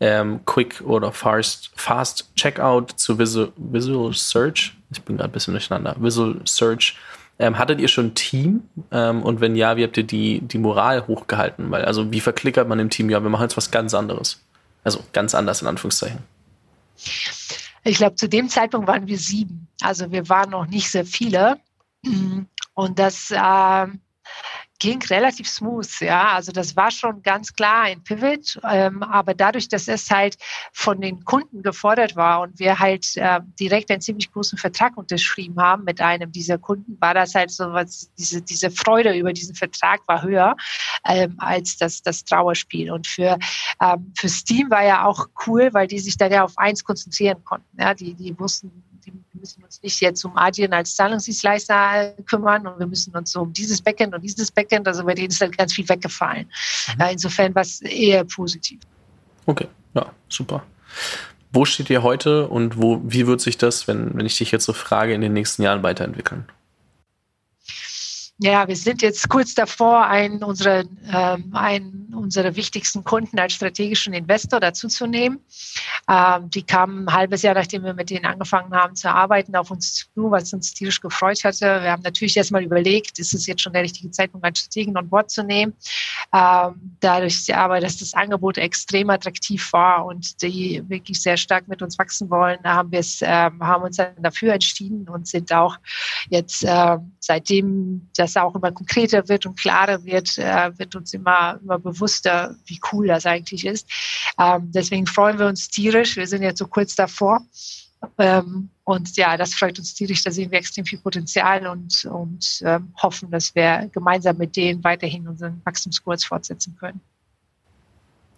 S1: ähm, Quick oder Fast, Fast Checkout zu Visual, Visual Search, ich bin gerade ein bisschen durcheinander, Visual Search, ähm, hattet ihr schon ein Team? Ähm, und wenn ja, wie habt ihr die, die Moral hochgehalten? Weil, also, wie verklickert man im Team? Ja, wir machen jetzt was ganz anderes. Also, ganz anders in Anführungszeichen.
S2: Ich glaube, zu dem Zeitpunkt waren wir sieben. Also, wir waren noch nicht sehr viele. Und das, äh, ging relativ smooth, ja. Also das war schon ganz klar ein Pivot, ähm, aber dadurch, dass es halt von den Kunden gefordert war und wir halt äh, direkt einen ziemlich großen Vertrag unterschrieben haben mit einem dieser Kunden, war das halt so was, diese, diese Freude über diesen Vertrag war höher ähm, als das, das Trauerspiel. Und für, ähm, für Steam war ja auch cool, weil die sich dann ja auf eins konzentrieren konnten. Ja, die, die wussten, wir müssen uns nicht jetzt um Adyen als Zahlungsdienstleister kümmern und wir müssen uns um dieses Backend und dieses Backend, also bei denen ist halt ganz viel weggefallen. Mhm. Insofern war es eher positiv.
S1: Okay, ja, super. Wo steht ihr heute und wo, wie wird sich das, wenn, wenn ich dich jetzt so frage, in den nächsten Jahren weiterentwickeln?
S2: Ja, wir sind jetzt kurz davor, einen unserer, ähm, einen unserer wichtigsten Kunden als strategischen Investor dazuzunehmen. Ähm, die kamen ein halbes Jahr, nachdem wir mit denen angefangen haben zu arbeiten, auf uns zu, was uns tierisch gefreut hatte. Wir haben natürlich erstmal überlegt, ist es jetzt schon der richtige Zeitpunkt, einen Strategen an Bord zu nehmen. Ähm, dadurch aber, dass das Angebot extrem attraktiv war und die wirklich sehr stark mit uns wachsen wollen, haben wir es, ähm, haben uns dann dafür entschieden und sind auch jetzt äh, seitdem das das auch immer konkreter wird und klarer wird, äh, wird uns immer, immer bewusster, wie cool das eigentlich ist. Ähm, deswegen freuen wir uns tierisch. Wir sind jetzt so kurz davor. Ähm, und ja, das freut uns tierisch. Da sehen wir extrem viel Potenzial und, und ähm, hoffen, dass wir gemeinsam mit denen weiterhin unseren Wachstumskurs fortsetzen können.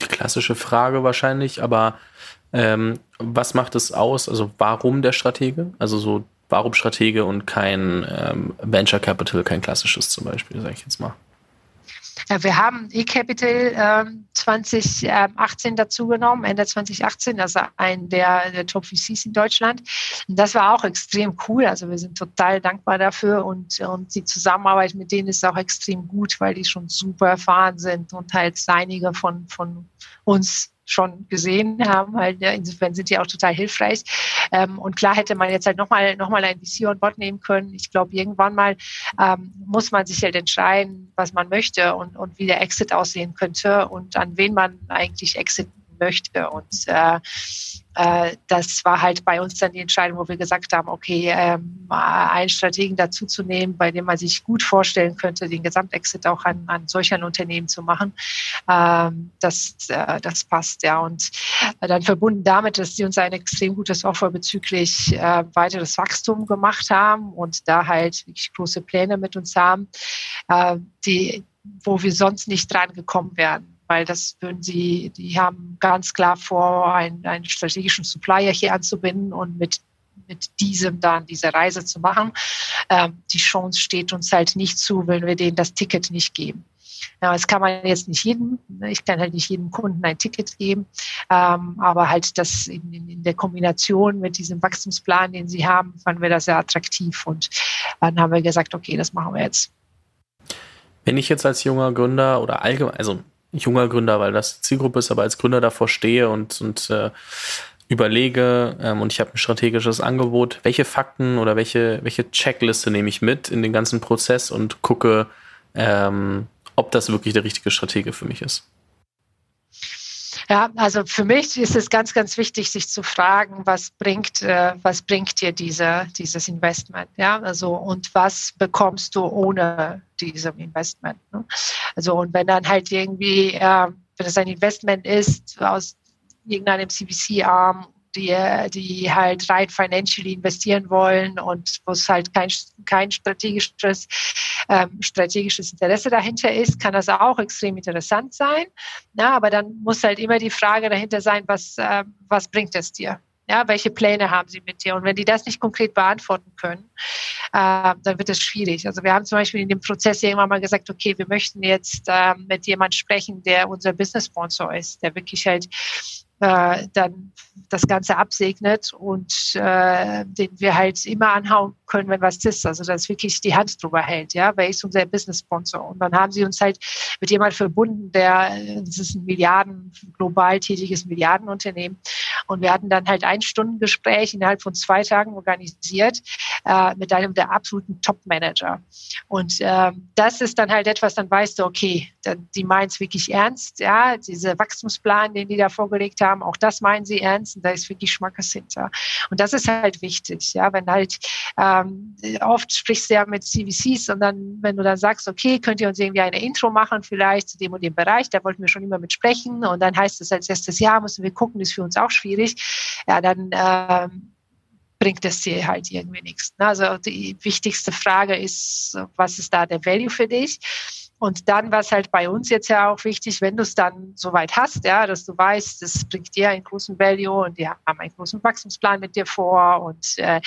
S1: Die klassische Frage wahrscheinlich, aber ähm, was macht es aus? Also warum der Stratege? Also so Warum Stratege und kein ähm, Venture Capital, kein klassisches zum Beispiel, sage ich jetzt mal?
S2: Ja, wir haben eCapital ähm, 2018 dazugenommen, Ende 2018, also ein der, der Top VCs in Deutschland. Und das war auch extrem cool. Also wir sind total dankbar dafür und, und die Zusammenarbeit mit denen ist auch extrem gut, weil die schon super erfahren sind und halt einige von, von uns schon gesehen haben. Halt, ja, insofern sind die auch total hilfreich. Ähm, und klar hätte man jetzt halt nochmal noch mal ein VC on Bord nehmen können. Ich glaube, irgendwann mal ähm, muss man sich halt entscheiden, was man möchte und, und wie der Exit aussehen könnte und an wen man eigentlich exit möchte. Und äh, äh, das war halt bei uns dann die Entscheidung, wo wir gesagt haben, okay, ähm, einen Strategen dazuzunehmen, bei dem man sich gut vorstellen könnte, den Gesamtexit auch an, an solch ein Unternehmen zu machen, ähm, das, äh, das passt, ja. Und dann verbunden damit, dass sie uns ein extrem gutes Offer bezüglich äh, weiteres Wachstum gemacht haben und da halt wirklich große Pläne mit uns haben, äh, die, wo wir sonst nicht dran gekommen wären weil das würden sie, die haben ganz klar vor, einen, einen strategischen Supplier hier anzubinden und mit mit diesem dann diese Reise zu machen. Ähm, die Chance steht uns halt nicht zu, wenn wir denen das Ticket nicht geben. Ja, das kann man jetzt nicht jedem, ne, ich kann halt nicht jedem Kunden ein Ticket geben, ähm, aber halt das in, in, in, der Kombination mit diesem Wachstumsplan, den sie haben, fanden wir das sehr attraktiv und dann haben wir gesagt, okay, das machen wir jetzt.
S1: Wenn ich jetzt als junger Gründer oder allgemein, also junger Gründer, weil das Zielgruppe ist, aber als Gründer davor stehe und, und äh, überlege ähm, und ich habe ein strategisches Angebot, welche Fakten oder welche, welche Checkliste nehme ich mit in den ganzen Prozess und gucke, ähm, ob das wirklich der richtige Stratege für mich ist.
S2: Ja, also für mich ist es ganz, ganz wichtig, sich zu fragen, was bringt, äh, was bringt dir diese, dieses Investment? Ja, also und was bekommst du ohne diesem Investment? Ne? Also und wenn dann halt irgendwie, äh, wenn es ein Investment ist aus irgendeinem CVC-Arm die, die halt rein financially investieren wollen und wo es halt kein, kein strategisches, ähm, strategisches Interesse dahinter ist, kann das auch extrem interessant sein. Ja, aber dann muss halt immer die Frage dahinter sein, was, äh, was bringt es dir? Ja, welche Pläne haben sie mit dir? Und wenn die das nicht konkret beantworten können, äh, dann wird es schwierig. Also wir haben zum Beispiel in dem Prozess irgendwann mal gesagt, okay, wir möchten jetzt äh, mit jemand sprechen, der unser Business Sponsor ist, der wirklich halt äh, dann das Ganze absegnet und äh, den wir halt immer anhauen können, wenn was ist. Also dass wirklich die Hand drüber hält, ja, wer ist unser Business Sponsor? Und dann haben sie uns halt mit jemand verbunden, der das ist ein Milliarden, global tätiges Milliardenunternehmen. Und wir hatten dann halt ein Stundengespräch innerhalb von zwei Tagen organisiert äh, mit einem der absoluten Top-Manager. Und äh, das ist dann halt etwas, dann weißt du, okay, die meinen es wirklich ernst, ja, diese Wachstumsplan, den die da vorgelegt haben, auch das meinen sie ernst und da ist wirklich Schmackes hinter. Und das ist halt wichtig, ja, wenn halt ähm, oft sprichst du ja mit CVCs und dann, wenn du dann sagst, okay, könnt ihr uns irgendwie eine Intro machen, vielleicht zu dem und dem Bereich, da wollten wir schon immer mit sprechen und dann heißt es als erstes Jahr müssen wir gucken, ist für uns auch schwierig, ja, dann ähm, bringt es dir halt irgendwie nichts. Ne? Also die wichtigste Frage ist, was ist da der Value für dich? Und dann war es halt bei uns jetzt ja auch wichtig, wenn du es dann soweit hast, ja, dass du weißt, das bringt dir einen großen Value und die haben einen großen Wachstumsplan mit dir vor und, äh,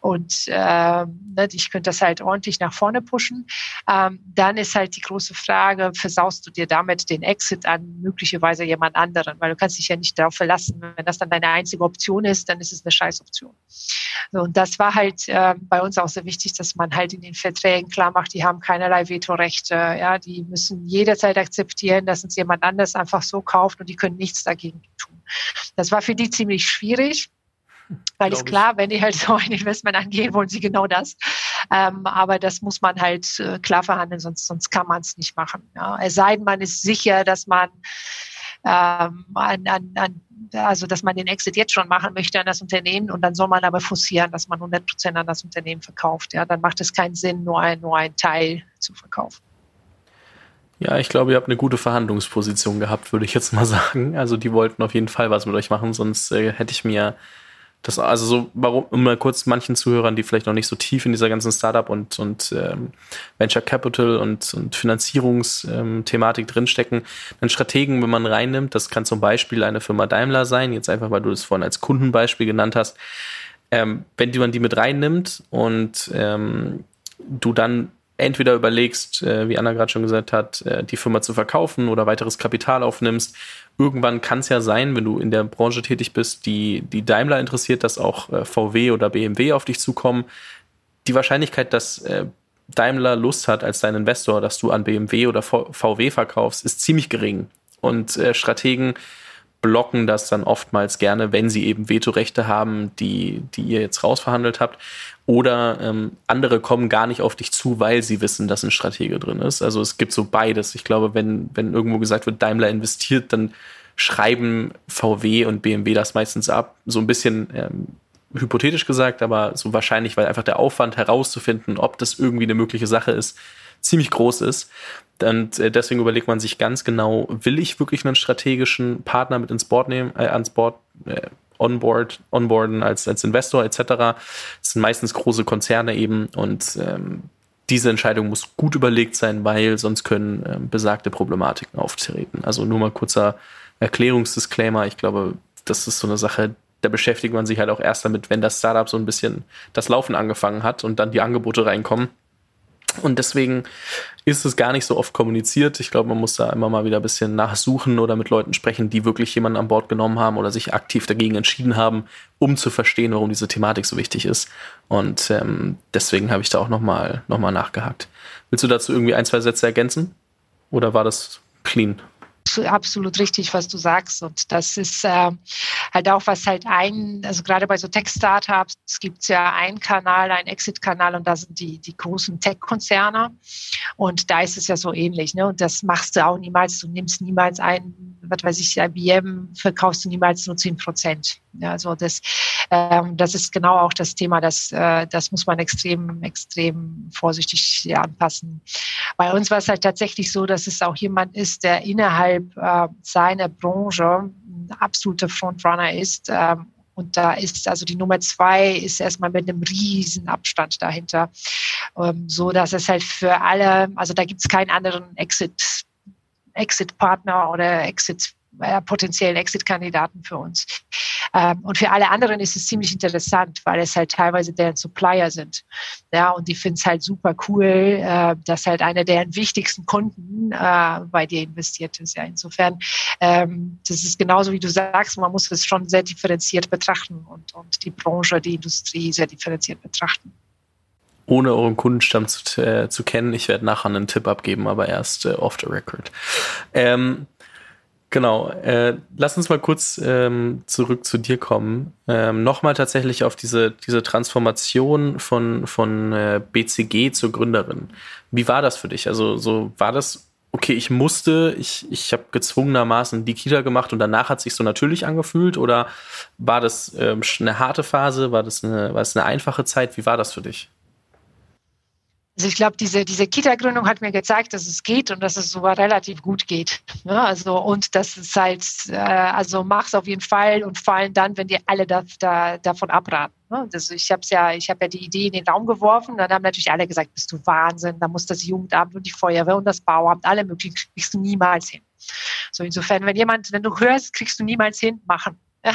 S2: und äh, ne, ich könnte das halt ordentlich nach vorne pushen. Ähm, dann ist halt die große Frage, versaust du dir damit den Exit an möglicherweise jemand anderen, weil du kannst dich ja nicht darauf verlassen. Wenn das dann deine einzige Option ist, dann ist es eine Scheißoption. So, und das war halt äh, bei uns auch sehr wichtig, dass man halt in den Verträgen klar macht, die haben keinerlei Vetorechte, ja, die müssen jederzeit akzeptieren, dass uns jemand anders einfach so kauft und die können nichts dagegen tun. Das war für die ziemlich schwierig. Weil ist klar, wenn die halt so ein Investment angehen, wollen sie genau das. Ähm, aber das muss man halt äh, klar verhandeln, sonst, sonst kann man es nicht machen. Ja. Es sei denn, man ist sicher, dass man ähm, an, an, an, also dass man den Exit jetzt schon machen möchte an das Unternehmen und dann soll man aber forcieren, dass man 100 Prozent an das Unternehmen verkauft. Ja, dann macht es keinen Sinn, nur ein, nur ein Teil zu verkaufen.
S1: Ja, ich glaube, ihr habt eine gute Verhandlungsposition gehabt, würde ich jetzt mal sagen. Also die wollten auf jeden Fall was mit euch machen, sonst äh, hätte ich mir das, also so, warum, um mal kurz manchen Zuhörern, die vielleicht noch nicht so tief in dieser ganzen Startup und, und ähm, Venture Capital und, und Finanzierungsthematik ähm, drinstecken, einen Strategen, wenn man reinnimmt, das kann zum Beispiel eine Firma Daimler sein, jetzt einfach, weil du das vorhin als Kundenbeispiel genannt hast, ähm, wenn man die mit reinnimmt und ähm, du dann entweder überlegst, äh, wie Anna gerade schon gesagt hat, äh, die Firma zu verkaufen oder weiteres Kapital aufnimmst. Irgendwann kann es ja sein, wenn du in der Branche tätig bist, die, die Daimler interessiert, dass auch äh, VW oder BMW auf dich zukommen. Die Wahrscheinlichkeit, dass äh, Daimler Lust hat als dein Investor, dass du an BMW oder VW verkaufst, ist ziemlich gering. Und äh, Strategen blocken das dann oftmals gerne, wenn sie eben Vetorechte haben, die, die ihr jetzt rausverhandelt habt. Oder ähm, andere kommen gar nicht auf dich zu, weil sie wissen, dass ein Stratege drin ist. Also es gibt so beides. Ich glaube, wenn, wenn irgendwo gesagt wird, Daimler investiert, dann schreiben VW und BMW das meistens ab. So ein bisschen ähm, hypothetisch gesagt, aber so wahrscheinlich, weil einfach der Aufwand herauszufinden, ob das irgendwie eine mögliche Sache ist, ziemlich groß ist. Und äh, deswegen überlegt man sich ganz genau, will ich wirklich einen strategischen Partner mit ins Board nehmen, äh, ans Board, äh, onboard, onboarden als, als Investor etc. Das sind meistens große Konzerne eben und ähm, diese Entscheidung muss gut überlegt sein, weil sonst können ähm, besagte Problematiken auftreten. Also nur mal kurzer Erklärungsdisclaimer. Ich glaube, das ist so eine Sache, da beschäftigt man sich halt auch erst damit, wenn das Startup so ein bisschen das Laufen angefangen hat und dann die Angebote reinkommen. Und deswegen ist es gar nicht so oft kommuniziert. Ich glaube, man muss da immer mal wieder ein bisschen nachsuchen oder mit Leuten sprechen, die wirklich jemanden an Bord genommen haben oder sich aktiv dagegen entschieden haben, um zu verstehen, warum diese Thematik so wichtig ist. Und ähm, deswegen habe ich da auch nochmal noch mal nachgehakt. Willst du dazu irgendwie ein, zwei Sätze ergänzen? Oder war das clean?
S2: Absolut richtig, was du sagst. Und das ist äh, halt auch, was halt ein, also gerade bei so Tech-Startups gibt es ja einen Kanal, einen Exit-Kanal und da sind die, die großen Tech-Konzerne. Und da ist es ja so ähnlich. Ne? Und das machst du auch niemals. Du nimmst niemals ein, was weiß ich, IBM verkaufst du niemals nur 10 Prozent. Ja, also das, ähm, das ist genau auch das Thema, das, äh, das muss man extrem, extrem vorsichtig anpassen. Bei uns war es halt tatsächlich so, dass es auch jemand ist, der innerhalb äh, seiner Branche ein absoluter Frontrunner ist. Ähm, und da ist also die Nummer zwei ist erstmal mit einem riesen Abstand dahinter, ähm, so dass es halt für alle, also da gibt es keinen anderen Exit Exit-Partner oder Exit äh, potenziellen Exit-Kandidaten für uns. Ähm, und für alle anderen ist es ziemlich interessant, weil es halt teilweise deren Supplier sind. Ja, und die finden es halt super cool, äh, dass halt einer deren wichtigsten Kunden äh, bei dir investiert ist. Ja, insofern, ähm, das ist genauso wie du sagst, man muss es schon sehr differenziert betrachten und, und die Branche, die Industrie sehr differenziert betrachten
S1: ohne euren Kundenstamm zu, äh, zu kennen. Ich werde nachher einen Tipp abgeben, aber erst äh, off the record. Ähm, Genau. Äh, lass uns mal kurz ähm, zurück zu dir kommen. Ähm, Nochmal tatsächlich auf diese, diese Transformation von, von äh, BCG zur Gründerin. Wie war das für dich? Also so war das, okay, ich musste, ich, ich habe gezwungenermaßen die Kita gemacht und danach hat sich so natürlich angefühlt? Oder war das ähm, eine harte Phase? War das eine, war das eine einfache Zeit? Wie war das für dich?
S2: Also ich glaube, diese, diese Kita-Gründung hat mir gezeigt, dass es geht und dass es sogar relativ gut geht. Ne? Also und das ist halt, äh, also mach's auf jeden Fall und vor allem dann, wenn dir alle da, da, davon abraten. Ne? Das, ich habe ja, ich habe ja die Idee in den Raum geworfen. Dann haben natürlich alle gesagt, bist du Wahnsinn? Da muss das Jugendamt und die Feuerwehr und das Bauamt, alle möglichen, kriegst du niemals hin. So insofern, wenn jemand, wenn du hörst, kriegst du niemals hin, machen.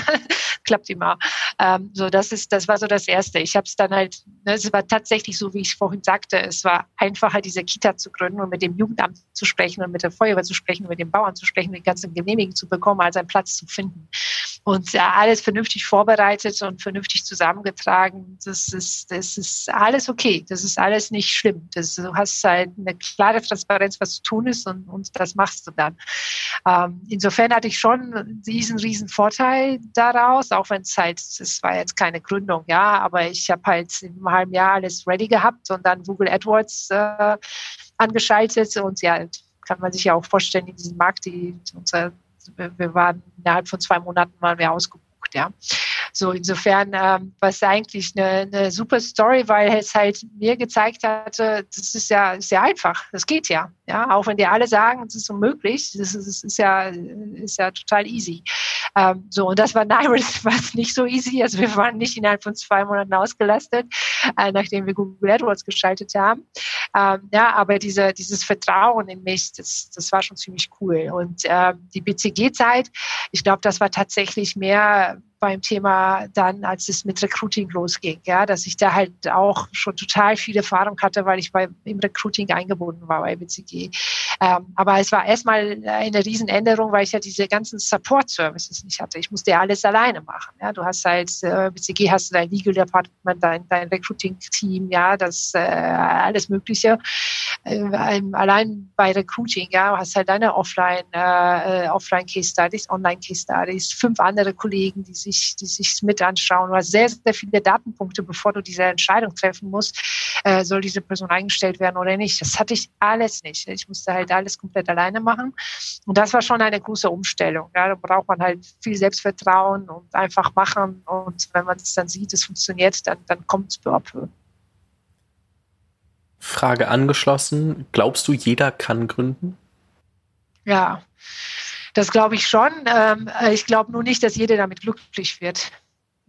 S2: klappt immer. Ähm, so, das ist, das war so das Erste. Ich habe es dann halt, ne, es war tatsächlich so, wie ich vorhin sagte, es war einfacher, diese Kita zu gründen und mit dem Jugendamt zu sprechen und mit der Feuerwehr zu sprechen, mit den Bauern zu sprechen, die ganzen Genehmigungen zu bekommen, als einen Platz zu finden. Und ja, alles vernünftig vorbereitet und vernünftig zusammengetragen. Das ist, das ist alles okay. Das ist alles nicht schlimm. Das, du hast halt eine klare Transparenz, was zu tun ist und, und das machst du dann. Ähm, insofern hatte ich schon diesen riesen Vorteil daraus, auch wenn es halt, es war jetzt keine Gründung, ja, aber ich habe halt einem halben Jahr alles ready gehabt und dann Google AdWords äh, angeschaltet und ja, kann man sich ja auch vorstellen, in diesem Markt, die unser, wir waren innerhalb von zwei Monaten mal mehr ausgebucht, ja. So, insofern ähm, war es eigentlich eine, eine super Story, weil es halt mir gezeigt hatte, das ist ja sehr einfach, das geht ja. Ja, auch wenn die alle sagen, es ist unmöglich, das ist, das ist ja, ist ja total easy. Ähm, so, und das war Nyrus war nicht so easy. Also wir waren nicht innerhalb von zwei Monaten ausgelastet, äh, nachdem wir Google AdWords geschaltet haben. Ähm, ja, aber diese, dieses Vertrauen in mich, das, das war schon ziemlich cool. Und äh, die BCG-Zeit, ich glaube, das war tatsächlich mehr beim Thema dann, als es mit Recruiting losging, ja, dass ich da halt auch schon total viel Erfahrung hatte, weil ich bei, im Recruiting eingebunden war bei BCG. и Ähm, aber es war erstmal eine Riesenänderung, weil ich ja diese ganzen Support-Services nicht hatte. Ich musste ja alles alleine machen. Ja. Du hast halt, äh, BCG hast du dein Legal Department, dein, dein Recruiting-Team, ja, das äh, alles Mögliche. Äh, allein bei Recruiting, ja, hast halt deine Offline, äh, Offline-Case-Studies, Online-Case-Studies, fünf andere Kollegen, die sich sich, die sich mit anschauen. Du hast sehr, sehr viele Datenpunkte, bevor du diese Entscheidung treffen musst, äh, soll diese Person eingestellt werden oder nicht. Das hatte ich alles nicht. Ich musste halt alles komplett alleine machen. Und das war schon eine große Umstellung. Ja, da braucht man halt viel Selbstvertrauen und einfach machen. Und wenn man es dann sieht, es funktioniert, dann, dann kommt es peu à peu.
S1: Frage angeschlossen. Glaubst du, jeder kann gründen?
S2: Ja, das glaube ich schon. Ähm, ich glaube nur nicht, dass jeder damit glücklich wird.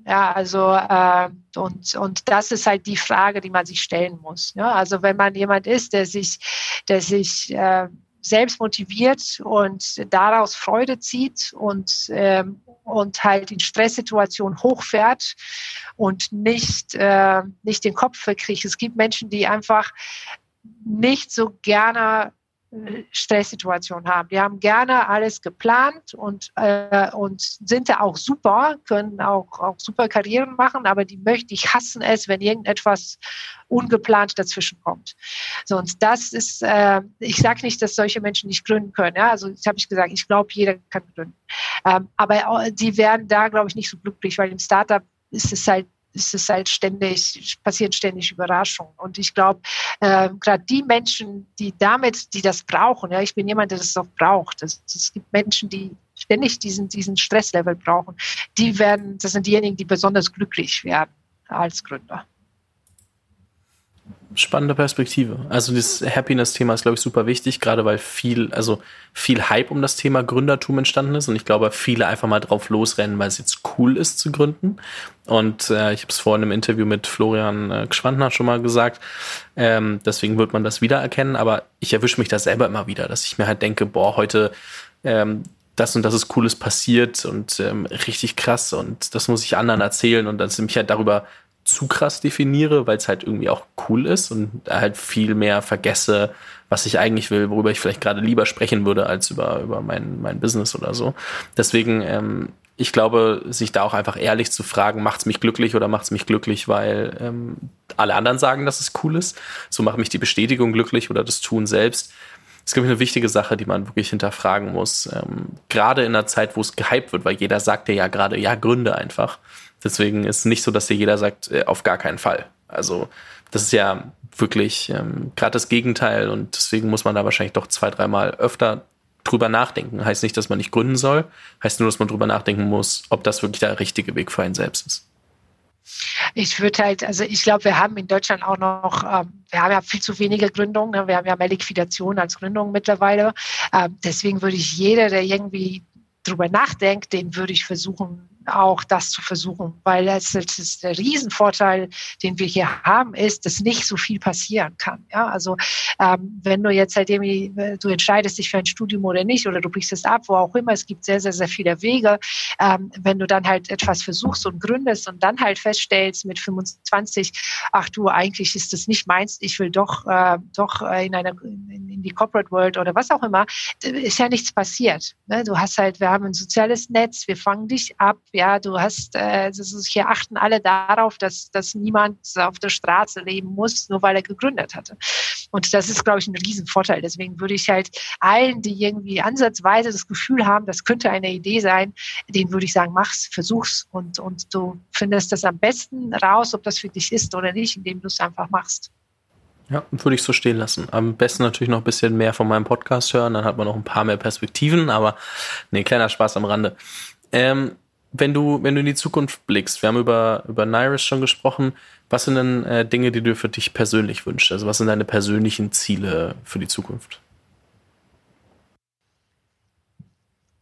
S2: Ja, also äh, und und das ist halt die Frage, die man sich stellen muss. Ja? Also wenn man jemand ist, der sich, der sich äh, selbst motiviert und daraus Freude zieht und ähm, und halt in Stresssituationen hochfährt und nicht äh, nicht den Kopf verkriegt. Es gibt Menschen, die einfach nicht so gerne Stresssituation haben. Die haben gerne alles geplant und, äh, und sind da auch super, können auch, auch super Karrieren machen, aber die möchten, ich hassen es, wenn irgendetwas ungeplant dazwischen kommt. So, und das ist, äh, ich sage nicht, dass solche Menschen nicht gründen können. Ja? Also das habe ich gesagt, ich glaube, jeder kann gründen. Ähm, aber die werden da, glaube ich, nicht so glücklich, weil im Startup ist es halt ist es halt ständig, passieren ständig Überraschungen. Und ich glaube, äh, gerade die Menschen, die damit, die das brauchen, ja, ich bin jemand, der das auch braucht. Es, es gibt Menschen, die ständig diesen, diesen Stresslevel brauchen. Die werden, das sind diejenigen, die besonders glücklich werden als Gründer
S1: spannende Perspektive. Also das Happiness-Thema ist, glaube ich, super wichtig, gerade weil viel, also viel Hype um das Thema Gründertum entstanden ist. Und ich glaube, viele einfach mal drauf losrennen, weil es jetzt cool ist zu gründen. Und äh, ich habe es vorhin im Interview mit Florian äh, Gschwandner schon mal gesagt, ähm, deswegen wird man das wiedererkennen, aber ich erwische mich da selber immer wieder, dass ich mir halt denke, boah, heute ähm, das und das ist Cooles passiert und ähm, richtig krass. Und das muss ich anderen erzählen. Und dann sind mich halt darüber zu krass definiere, weil es halt irgendwie auch cool ist und halt viel mehr vergesse, was ich eigentlich will, worüber ich vielleicht gerade lieber sprechen würde, als über, über mein, mein Business oder so. Deswegen, ähm, ich glaube, sich da auch einfach ehrlich zu fragen, macht's mich glücklich oder macht's mich glücklich, weil ähm, alle anderen sagen, dass es cool ist. So macht mich die Bestätigung glücklich oder das Tun selbst. Das ist, glaube ich, eine wichtige Sache, die man wirklich hinterfragen muss. Ähm, gerade in einer Zeit, wo es gehypt wird, weil jeder sagt ja gerade, ja, Gründe einfach. Deswegen ist es nicht so, dass dir jeder sagt, äh, auf gar keinen Fall. Also das ist ja wirklich ähm, gerade das Gegenteil und deswegen muss man da wahrscheinlich doch zwei, dreimal öfter drüber nachdenken. Heißt nicht, dass man nicht gründen soll, heißt nur, dass man drüber nachdenken muss, ob das wirklich der richtige Weg für einen selbst ist.
S2: Ich würde halt, also ich glaube, wir haben in Deutschland auch noch, ähm, wir haben ja viel zu wenige Gründungen, ne? wir haben ja mehr Liquidation als Gründung mittlerweile. Ähm, deswegen würde ich jeder, der irgendwie drüber nachdenkt, den würde ich versuchen, auch das zu versuchen, weil das ist der Riesenvorteil, den wir hier haben, ist, dass nicht so viel passieren kann. Ja, also ähm, wenn du jetzt halt irgendwie, äh, du entscheidest dich für ein Studium oder nicht, oder du brichst es ab, wo auch immer, es gibt sehr, sehr, sehr viele Wege. Ähm, wenn du dann halt etwas versuchst und gründest und dann halt feststellst mit 25, ach du, eigentlich ist das nicht meins, ich will doch, äh, doch in einer, in, in die Corporate World oder was auch immer, ist ja nichts passiert. Ne? Du hast halt, wir haben ein soziales Netz, wir fangen dich ab, ja, du hast, äh, das ist, hier achten alle darauf, dass, dass niemand auf der Straße leben muss, nur weil er gegründet hatte. Und das ist, glaube ich, ein Riesenvorteil. Deswegen würde ich halt allen, die irgendwie ansatzweise das Gefühl haben, das könnte eine Idee sein, denen würde ich sagen, mach's, versuch's und, und du findest das am besten raus, ob das für dich ist oder nicht, indem du es einfach machst.
S1: Ja, würde ich so stehen lassen. Am besten natürlich noch ein bisschen mehr von meinem Podcast hören, dann hat man noch ein paar mehr Perspektiven, aber nee, kleiner Spaß am Rande. Ähm, wenn du, wenn du in die Zukunft blickst, wir haben über, über Nairis schon gesprochen, was sind denn äh, Dinge, die du für dich persönlich wünschst? Also was sind deine persönlichen Ziele für die Zukunft?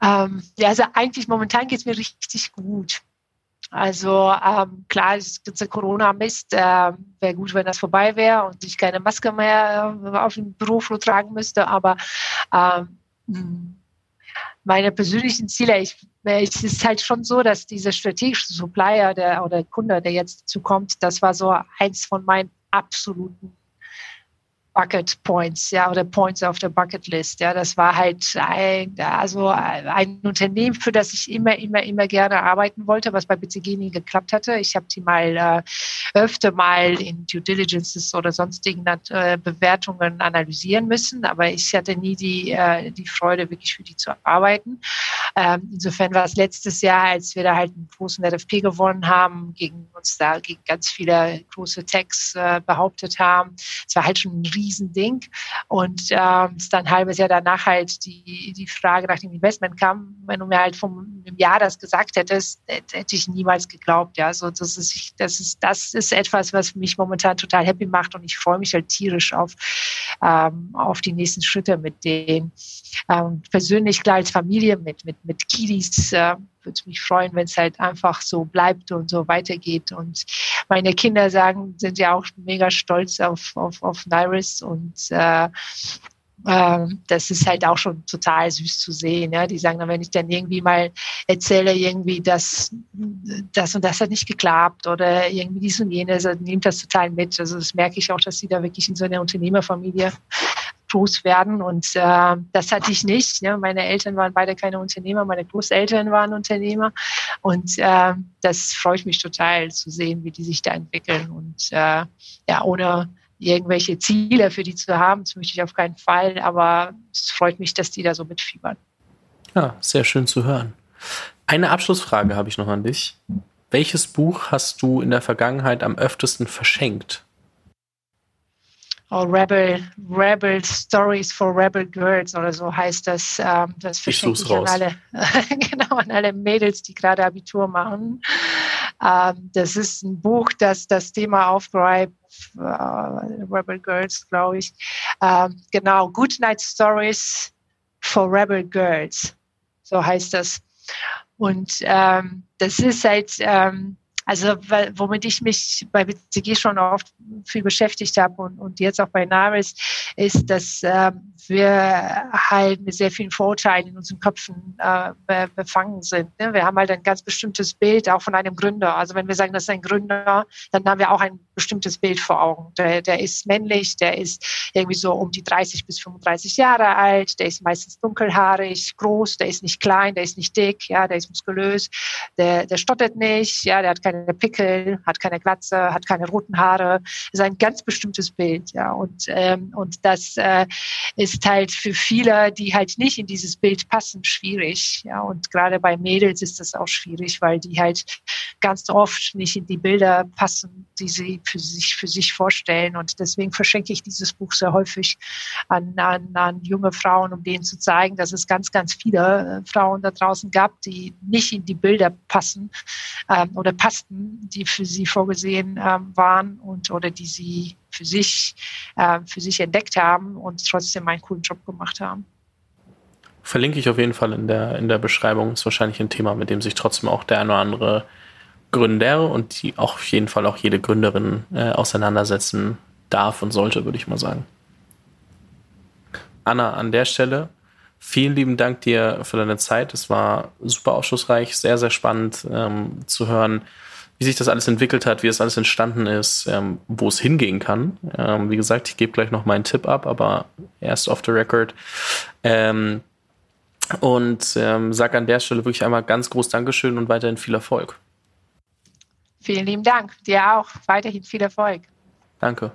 S2: Ähm, ja, also eigentlich momentan geht es mir richtig gut. Also ähm, klar, das ganze Corona-Mist, äh, wäre gut, wenn das vorbei wäre und ich keine Maske mehr äh, auf dem Beruf tragen müsste, aber ähm, meine persönlichen Ziele, ich, es ist halt schon so, dass dieser strategische Supplier der, oder Kunde, der jetzt dazu kommt, das war so eins von meinen absoluten Bucket Points, ja, oder Points auf der Bucket List. Ja, das war halt ein, also ein Unternehmen, für das ich immer, immer, immer gerne arbeiten wollte, was bei BCG nie geklappt hatte. Ich habe die mal äh, öfter mal in Due Diligences oder sonstigen äh, Bewertungen analysieren müssen, aber ich hatte nie die, äh, die Freude, wirklich für die zu arbeiten. Ähm, insofern war es letztes Jahr, als wir da halt einen großen RFP gewonnen haben, gegen uns da gegen ganz viele große Techs äh, behauptet haben. Es war halt schon ein Riesending. Und ähm, dann ein halbes Jahr danach halt die, die Frage nach dem Investment kam. Wenn du mir halt vom Jahr das gesagt hättest, hätte ich niemals geglaubt. Ja, so das ist, das ist, das ist etwas, was mich momentan total happy macht und ich freue mich halt tierisch auf, ähm, auf die nächsten Schritte mit denen. Ähm, persönlich klar als Familie mit, mit, mit Kiddies, äh, würde mich freuen, wenn es halt einfach so bleibt und so weitergeht. Und meine Kinder sagen, sind ja auch mega stolz auf, auf, auf Nairis und äh, ähm, das ist halt auch schon total süß zu sehen. Ja? Die sagen dann, wenn ich dann irgendwie mal erzähle, irgendwie, dass das und das hat nicht geklappt oder irgendwie dies und jenes, dann nimmt das total mit. Also das merke ich auch, dass sie da wirklich in so einer Unternehmerfamilie groß werden. Und äh, das hatte ich nicht. Ne? Meine Eltern waren beide keine Unternehmer, meine Großeltern waren Unternehmer. Und äh, das freut mich total zu sehen, wie die sich da entwickeln. Und äh, ja, ohne irgendwelche Ziele für die zu haben, das möchte ich auf keinen Fall. Aber es freut mich, dass die da so mitfiebern.
S1: Ja, sehr schön zu hören. Eine Abschlussfrage habe ich noch an dich. Welches Buch hast du in der Vergangenheit am öftesten verschenkt?
S2: Oh, Rebel, Rebel Stories for Rebel Girls oder so heißt das. Ähm, das verschenke ich, ich an alle, genau, an alle Mädels, die gerade Abitur machen. Ähm, das ist ein Buch, das das Thema aufgreift, äh, Rebel Girls, glaube ich. Ähm, genau, Good Night Stories for Rebel Girls, so heißt das. Und ähm, das ist halt, ähm, also womit ich mich bei BCG schon oft viel beschäftigt habe und, und jetzt auch bei Naris, ist, dass äh, wir halt mit sehr vielen Vorurteilen in unseren Köpfen äh, be befangen sind. Ne? Wir haben halt ein ganz bestimmtes Bild auch von einem Gründer. Also wenn wir sagen, das ist ein Gründer, dann haben wir auch ein bestimmtes Bild vor Augen. Der, der ist männlich, der ist irgendwie so um die 30 bis 35 Jahre alt, der ist meistens dunkelhaarig, groß, der ist nicht klein, der ist nicht dick, ja, der ist muskulös, der, der stottert nicht, ja, der hat keine Pickel, hat keine Glatze, hat keine roten Haare. Ist ein ganz bestimmtes Bild, ja. Und, ähm, und das äh, ist halt für viele, die halt nicht in dieses Bild passen, schwierig. Ja. Und gerade bei Mädels ist das auch schwierig, weil die halt ganz oft nicht in die Bilder passen, die sie für sich, für sich vorstellen. Und deswegen verschenke ich dieses Buch sehr häufig an, an, an junge Frauen, um denen zu zeigen, dass es ganz, ganz viele äh, Frauen da draußen gab, die nicht in die Bilder passen ähm, oder passten, die für sie vorgesehen ähm, waren und oder die sie für sich, äh, für sich entdeckt haben und trotzdem einen coolen Job gemacht haben.
S1: Verlinke ich auf jeden Fall in der, in der Beschreibung. Ist wahrscheinlich ein Thema, mit dem sich trotzdem auch der eine oder andere Gründer und die auch auf jeden Fall auch jede Gründerin äh, auseinandersetzen darf und sollte, würde ich mal sagen. Anna, an der Stelle vielen lieben Dank dir für deine Zeit. Es war super aufschlussreich, sehr, sehr spannend ähm, zu hören, wie sich das alles entwickelt hat, wie es alles entstanden ist, ähm, wo es hingehen kann. Ähm, wie gesagt, ich gebe gleich noch meinen Tipp ab, aber erst off the record. Ähm, und ähm, sage an der Stelle wirklich einmal ganz groß Dankeschön und weiterhin viel Erfolg.
S2: Vielen lieben Dank. Dir auch. Weiterhin viel Erfolg.
S1: Danke.